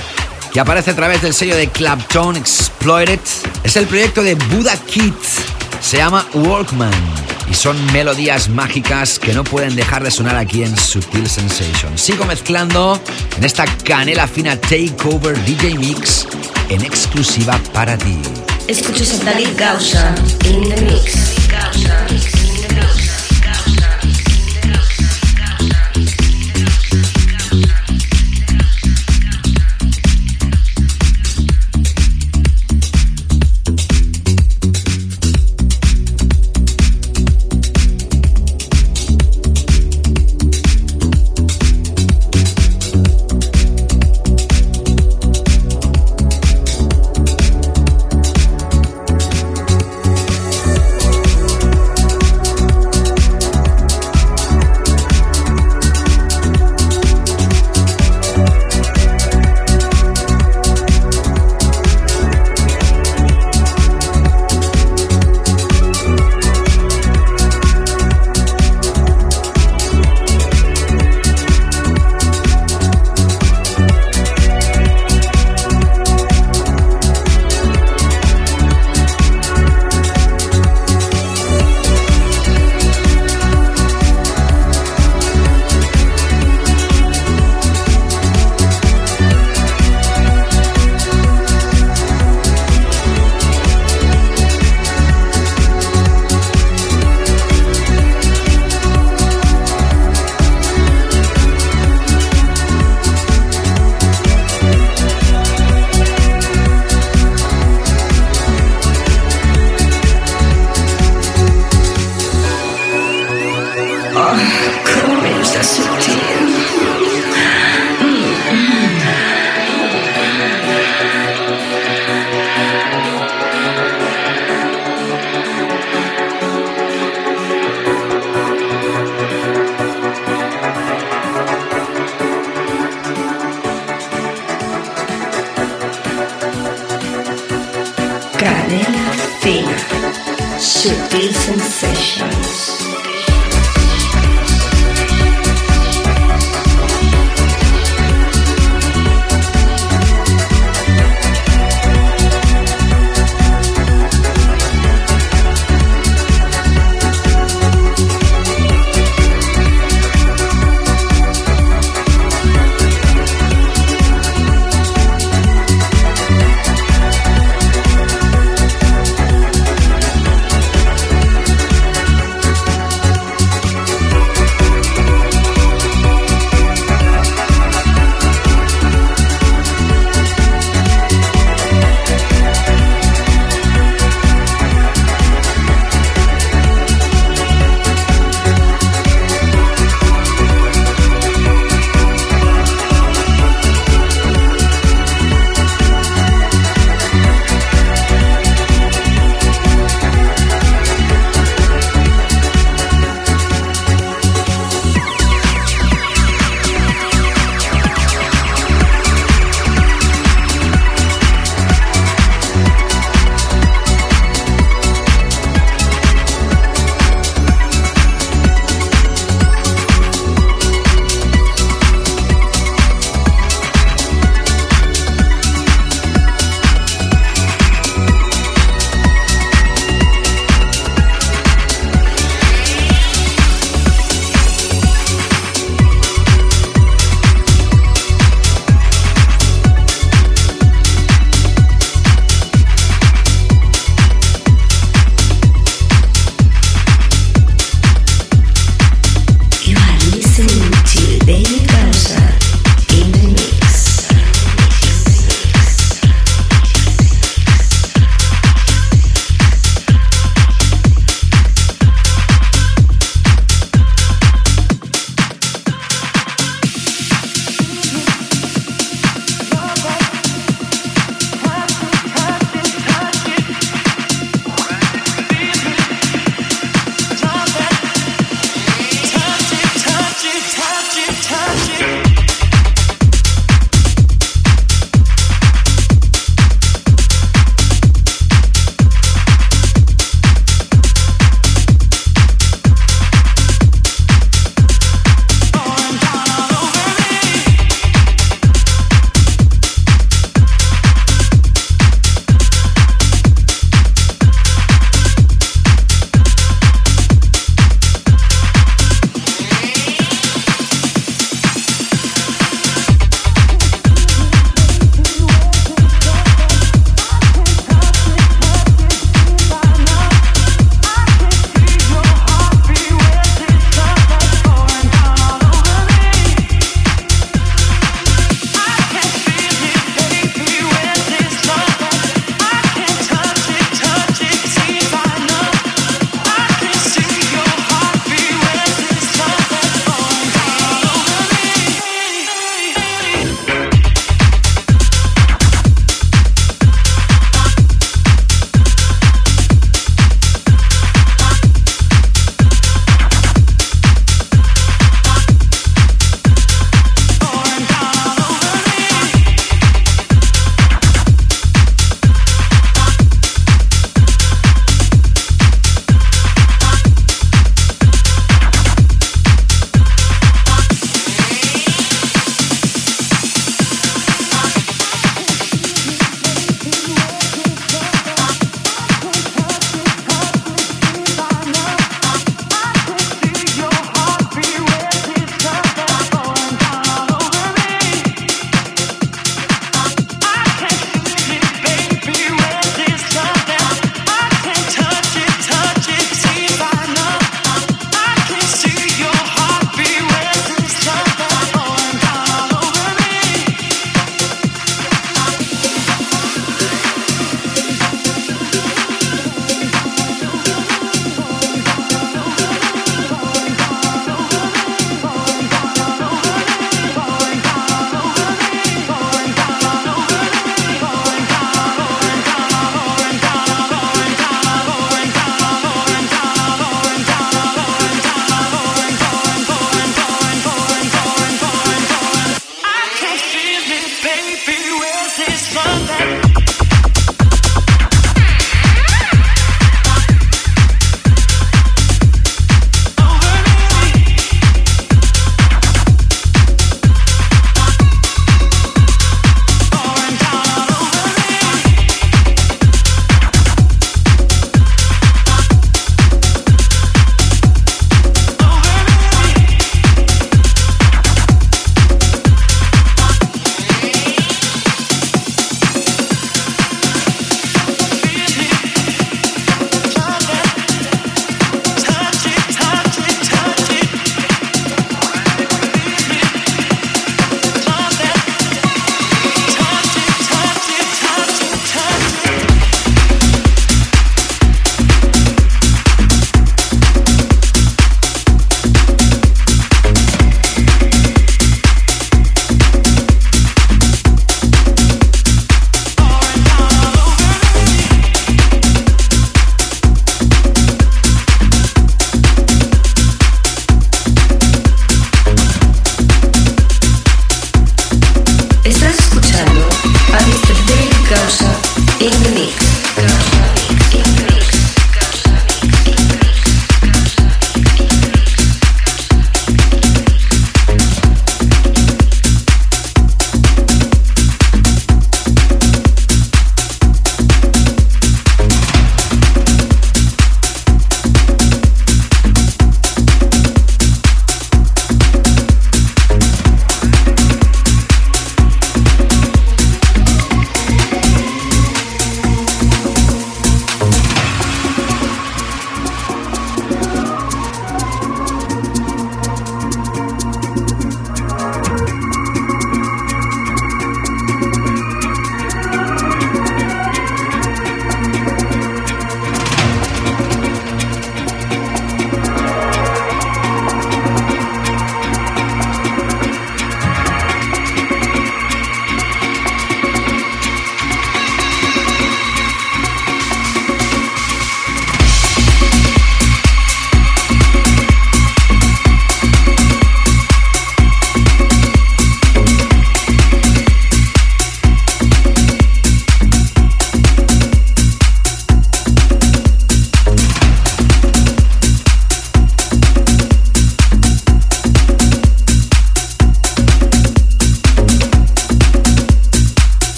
que aparece a través del sello de Clapton Exploited. Es el proyecto de Buddha Kid, se llama Walkman y son melodías mágicas que no pueden dejar de sonar aquí en Sutil Sensation. Sigo mezclando en esta canela fina Takeover DJ Mix en exclusiva para ti. Escuchas a David Gausa in the mix.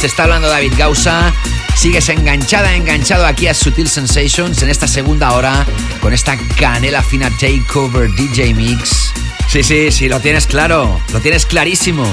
Te está hablando David Gausa. Sigues enganchada, enganchado aquí a Sutil Sensations en esta segunda hora con esta canela fina takeover DJ Mix. Sí, sí, sí, lo tienes claro, lo tienes clarísimo.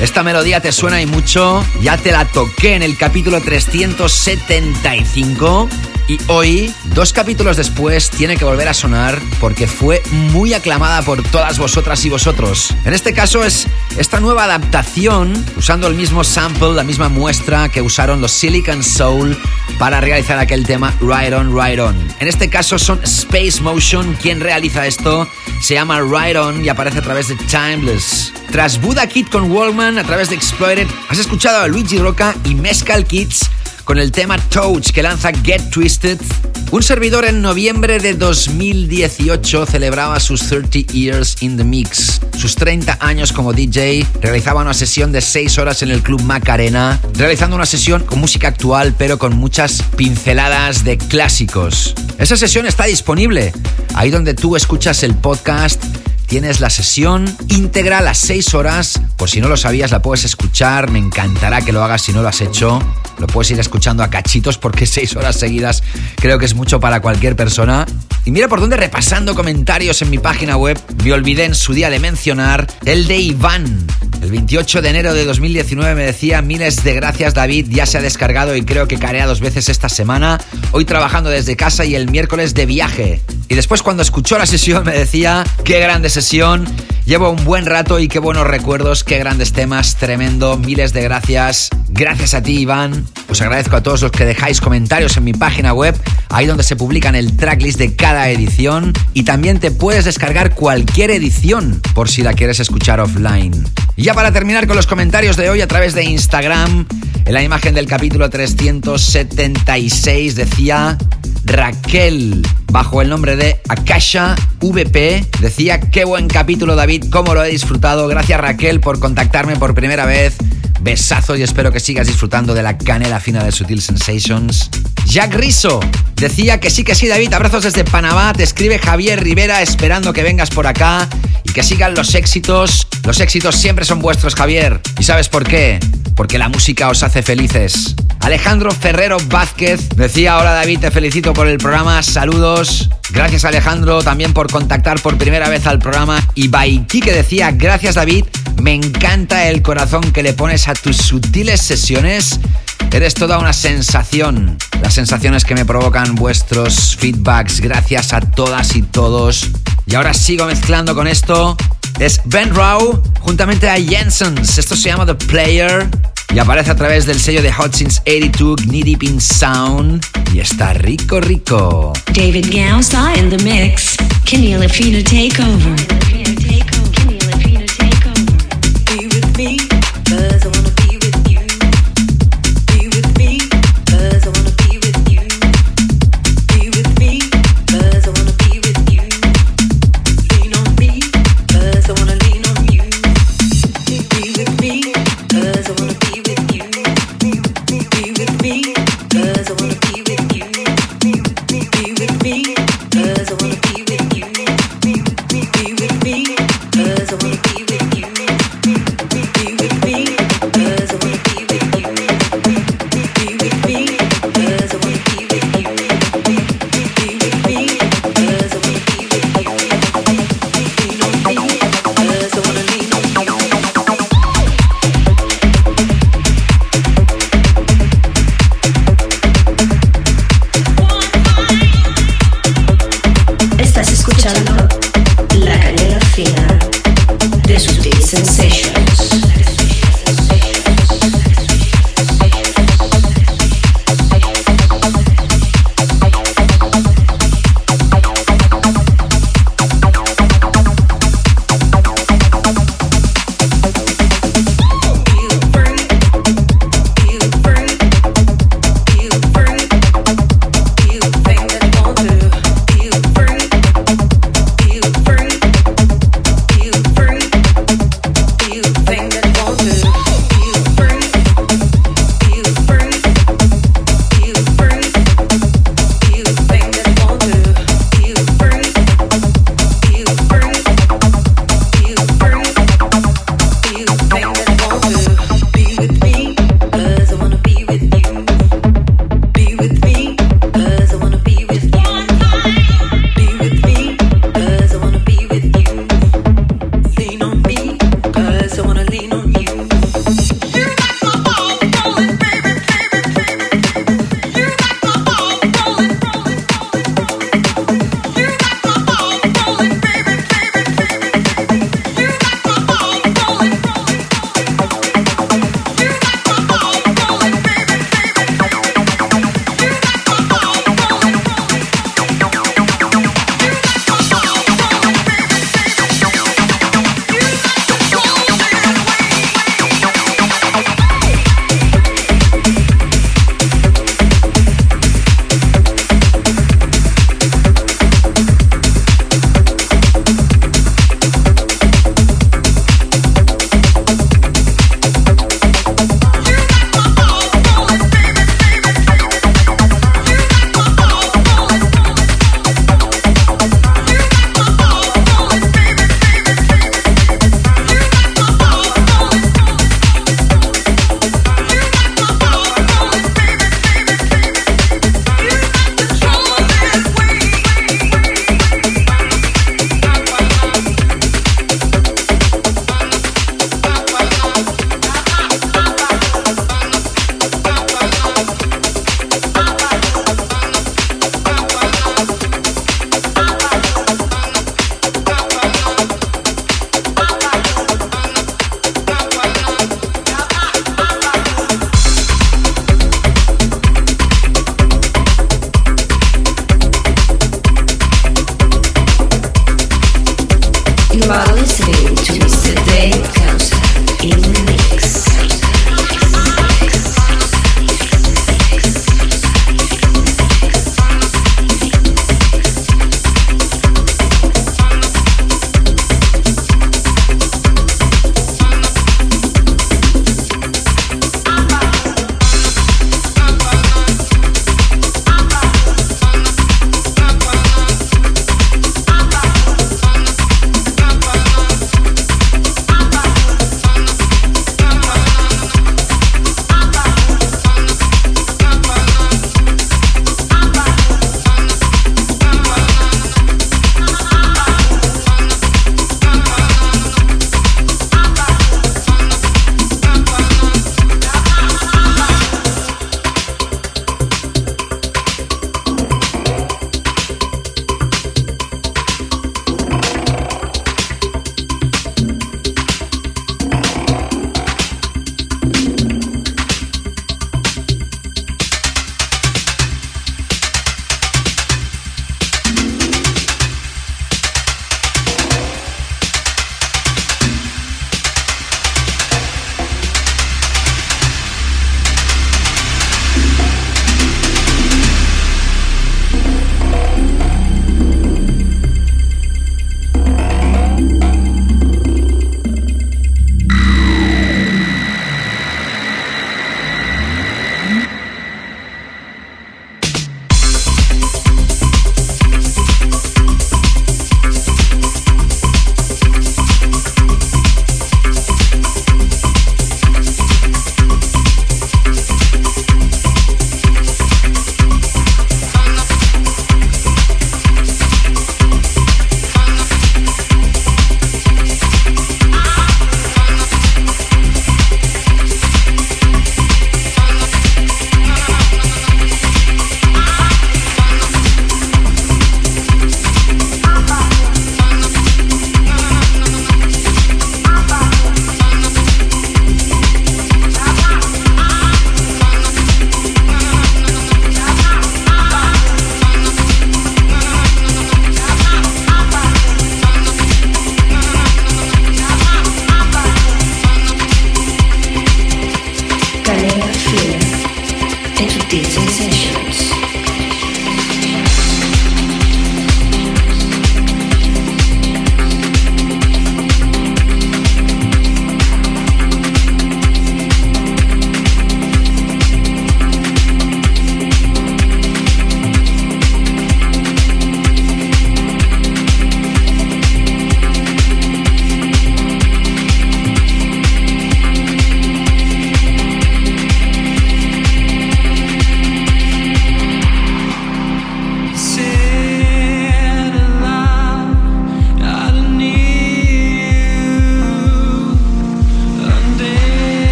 Esta melodía te suena y mucho, ya te la toqué en el capítulo 375 y hoy, dos capítulos después, tiene que volver a sonar porque fue muy aclamada por todas vosotras y vosotros. En este caso es esta nueva adaptación, usando el mismo sample, la misma muestra que usaron los Silicon Soul para realizar aquel tema Ride On, Ride On. En este caso son Space Motion quien realiza esto, se llama Ride On y aparece a través de Timeless. Tras Buddha Kid con Wallman a través de Exploited, has escuchado a Luigi Roca y Mescal Kids con el tema Touch que lanza Get Twisted. Un servidor en noviembre de 2018 celebraba sus 30 years in the mix. Sus 30 años como DJ, realizaba una sesión de 6 horas en el Club Macarena, realizando una sesión con música actual pero con muchas pinceladas de clásicos. Esa sesión está disponible, ahí donde tú escuchas el podcast Tienes la sesión íntegra, las 6 horas. Por si no lo sabías, la puedes escuchar. Me encantará que lo hagas si no lo has hecho. Lo puedes ir escuchando a cachitos porque 6 horas seguidas creo que es mucho para cualquier persona. Y mira por dónde repasando comentarios en mi página web, me olvidé en su día de mencionar el de Iván. El 28 de enero de 2019 me decía miles de gracias David, ya se ha descargado y creo que carea dos veces esta semana. Hoy trabajando desde casa y el miércoles de viaje. Y después cuando escuchó la sesión me decía, qué grande sesión, llevo un buen rato y qué buenos recuerdos, qué grandes temas, tremendo, miles de gracias. Gracias a ti Iván, os agradezco a todos los que dejáis comentarios en mi página web, ahí donde se publican el tracklist de cada edición y también te puedes descargar cualquier edición por si la quieres escuchar offline. Y ya para terminar con los comentarios de hoy a través de Instagram, en la imagen del capítulo 376 decía Raquel, bajo el nombre de Akasha VP, decía qué buen capítulo David, cómo lo he disfrutado. Gracias Raquel por contactarme por primera vez. Besazos y espero que sigas disfrutando de la canela fina de Sutil Sensations. Jack Rizzo decía que sí, que sí, David. Abrazos desde Panamá. Te escribe Javier Rivera esperando que vengas por acá y que sigan los éxitos. Los éxitos siempre son vuestros, Javier. ¿Y sabes por qué? Porque la música os hace felices. Alejandro Ferrero Vázquez decía: Hola David, te felicito por el programa. Saludos. Gracias Alejandro también por contactar por primera vez al programa. Y Baiki que decía: Gracias David. Me encanta el corazón que le pones a tus sutiles sesiones. Eres toda una sensación. Las sensaciones que me provocan vuestros feedbacks. Gracias a todas y todos. Y ahora sigo mezclando con esto. Es Ben Rao juntamente a Jensens. Esto se llama The Player. Y aparece a través del sello de Hot Since 82, Knee Deep in Sound. Y está rico, rico. David Gausa in the mix. Kenila Fina Takeover. Be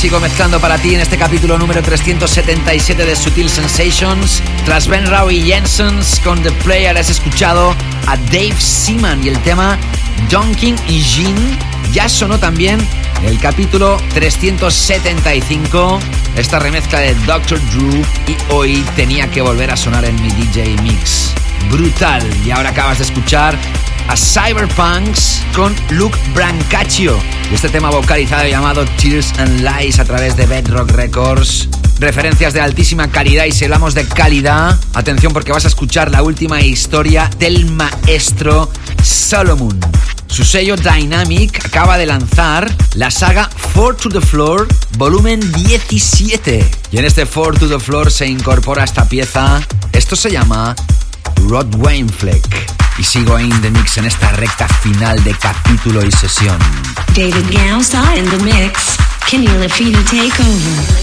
sigo mezclando para ti en este capítulo número 377 de Sutil Sensations. Tras Ben Rao y Jensens con The Player has escuchado a Dave Seaman y el tema Donkin y Jean. Ya sonó también el capítulo 375, esta remezcla de Dr. Drew y hoy tenía que volver a sonar en mi DJ Mix. Brutal. Y ahora acabas de escuchar a Cyberpunks con Luke Brancaccio este tema vocalizado llamado Tears and Lies a través de Bedrock Records. Referencias de altísima calidad y si hablamos de calidad, atención porque vas a escuchar la última historia del maestro Solomon. Su sello Dynamic acaba de lanzar la saga Four to the Floor, volumen 17. Y en este Four to the Floor se incorpora esta pieza. Esto se llama Rod Wainfleck. Y sigo en The Mix en esta recta final de capítulo y sesión. David Gausa in the mix. Kenny Lafina take over.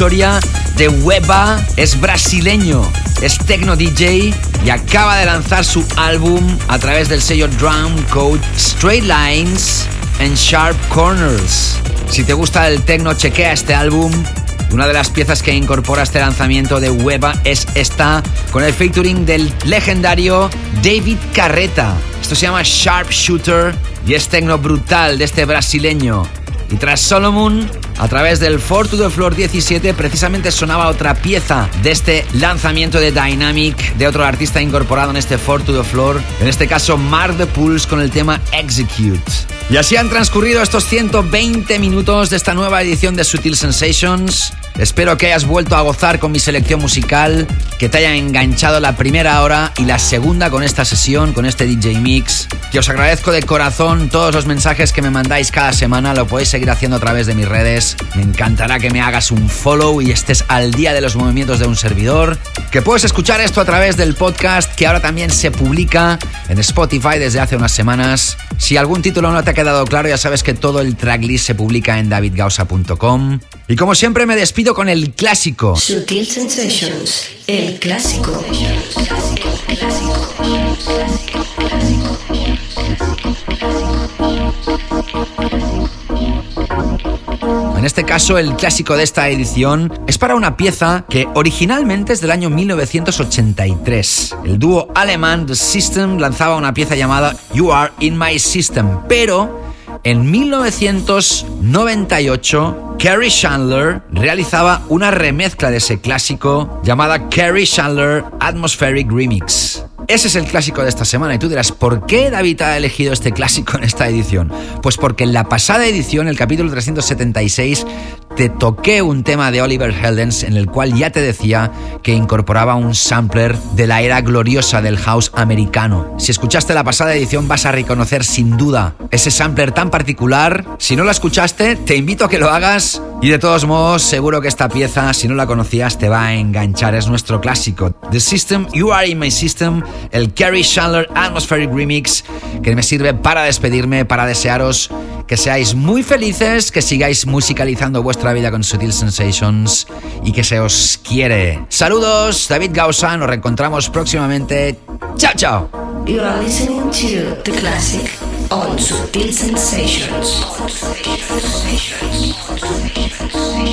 De Weba. Es brasileño, es techno DJ y acaba de lanzar su álbum a través del sello Drum Code Straight Lines and Sharp Corners. Si te gusta el techno, chequea este álbum. Una de las piezas que incorpora este lanzamiento de Weba es esta, con el featuring del legendario David Carreta. Esto se llama Sharp Shooter y es tecno brutal de este brasileño. Y tras Solomon, a través del 4 to the Floor 17, precisamente sonaba otra pieza de este lanzamiento de Dynamic, de otro artista incorporado en este 4 to the Floor, en este caso Mark the Pulse con el tema Execute. Y así han transcurrido estos 120 minutos de esta nueva edición de Sutil Sensations. Espero que hayas vuelto a gozar con mi selección musical, que te haya enganchado la primera hora y la segunda con esta sesión, con este DJ Mix. Que os agradezco de corazón todos los mensajes que me mandáis cada semana, lo podéis seguir haciendo a través de mis redes. Me encantará que me hagas un follow y estés al día de los movimientos de un servidor. Que puedes escuchar esto a través del podcast que ahora también se publica en Spotify desde hace unas semanas. Si algún título no te ha quedado claro, ya sabes que todo el tracklist se publica en davidgausa.com. Y como siempre me despido con el clásico. Sutil Sensations, el clásico. En este caso, el clásico de esta edición es para una pieza que originalmente es del año 1983. El dúo alemán The System lanzaba una pieza llamada You Are in My System, pero en 1998 Carrie Chandler realizaba una remezcla de ese clásico llamada Carrie Chandler Atmospheric Remix. Ese es el clásico de esta semana y tú dirás, ¿por qué David ha elegido este clásico en esta edición? Pues porque en la pasada edición, el capítulo 376, te toqué un tema de Oliver Heldens en el cual ya te decía que incorporaba un sampler de la era gloriosa del house americano. Si escuchaste la pasada edición vas a reconocer sin duda ese sampler tan particular. Si no lo escuchaste, te invito a que lo hagas y de todos modos seguro que esta pieza, si no la conocías, te va a enganchar. Es nuestro clásico. The System, You Are In My System, el Carrie Chandler Atmospheric Remix, que me sirve para despedirme, para desearos que seáis muy felices, que sigáis musicalizando vuestra vida con Sutil Sensations y que se os quiere. Saludos, David Gausa, nos reencontramos próximamente. Chao, chao.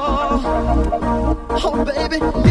Oh, baby,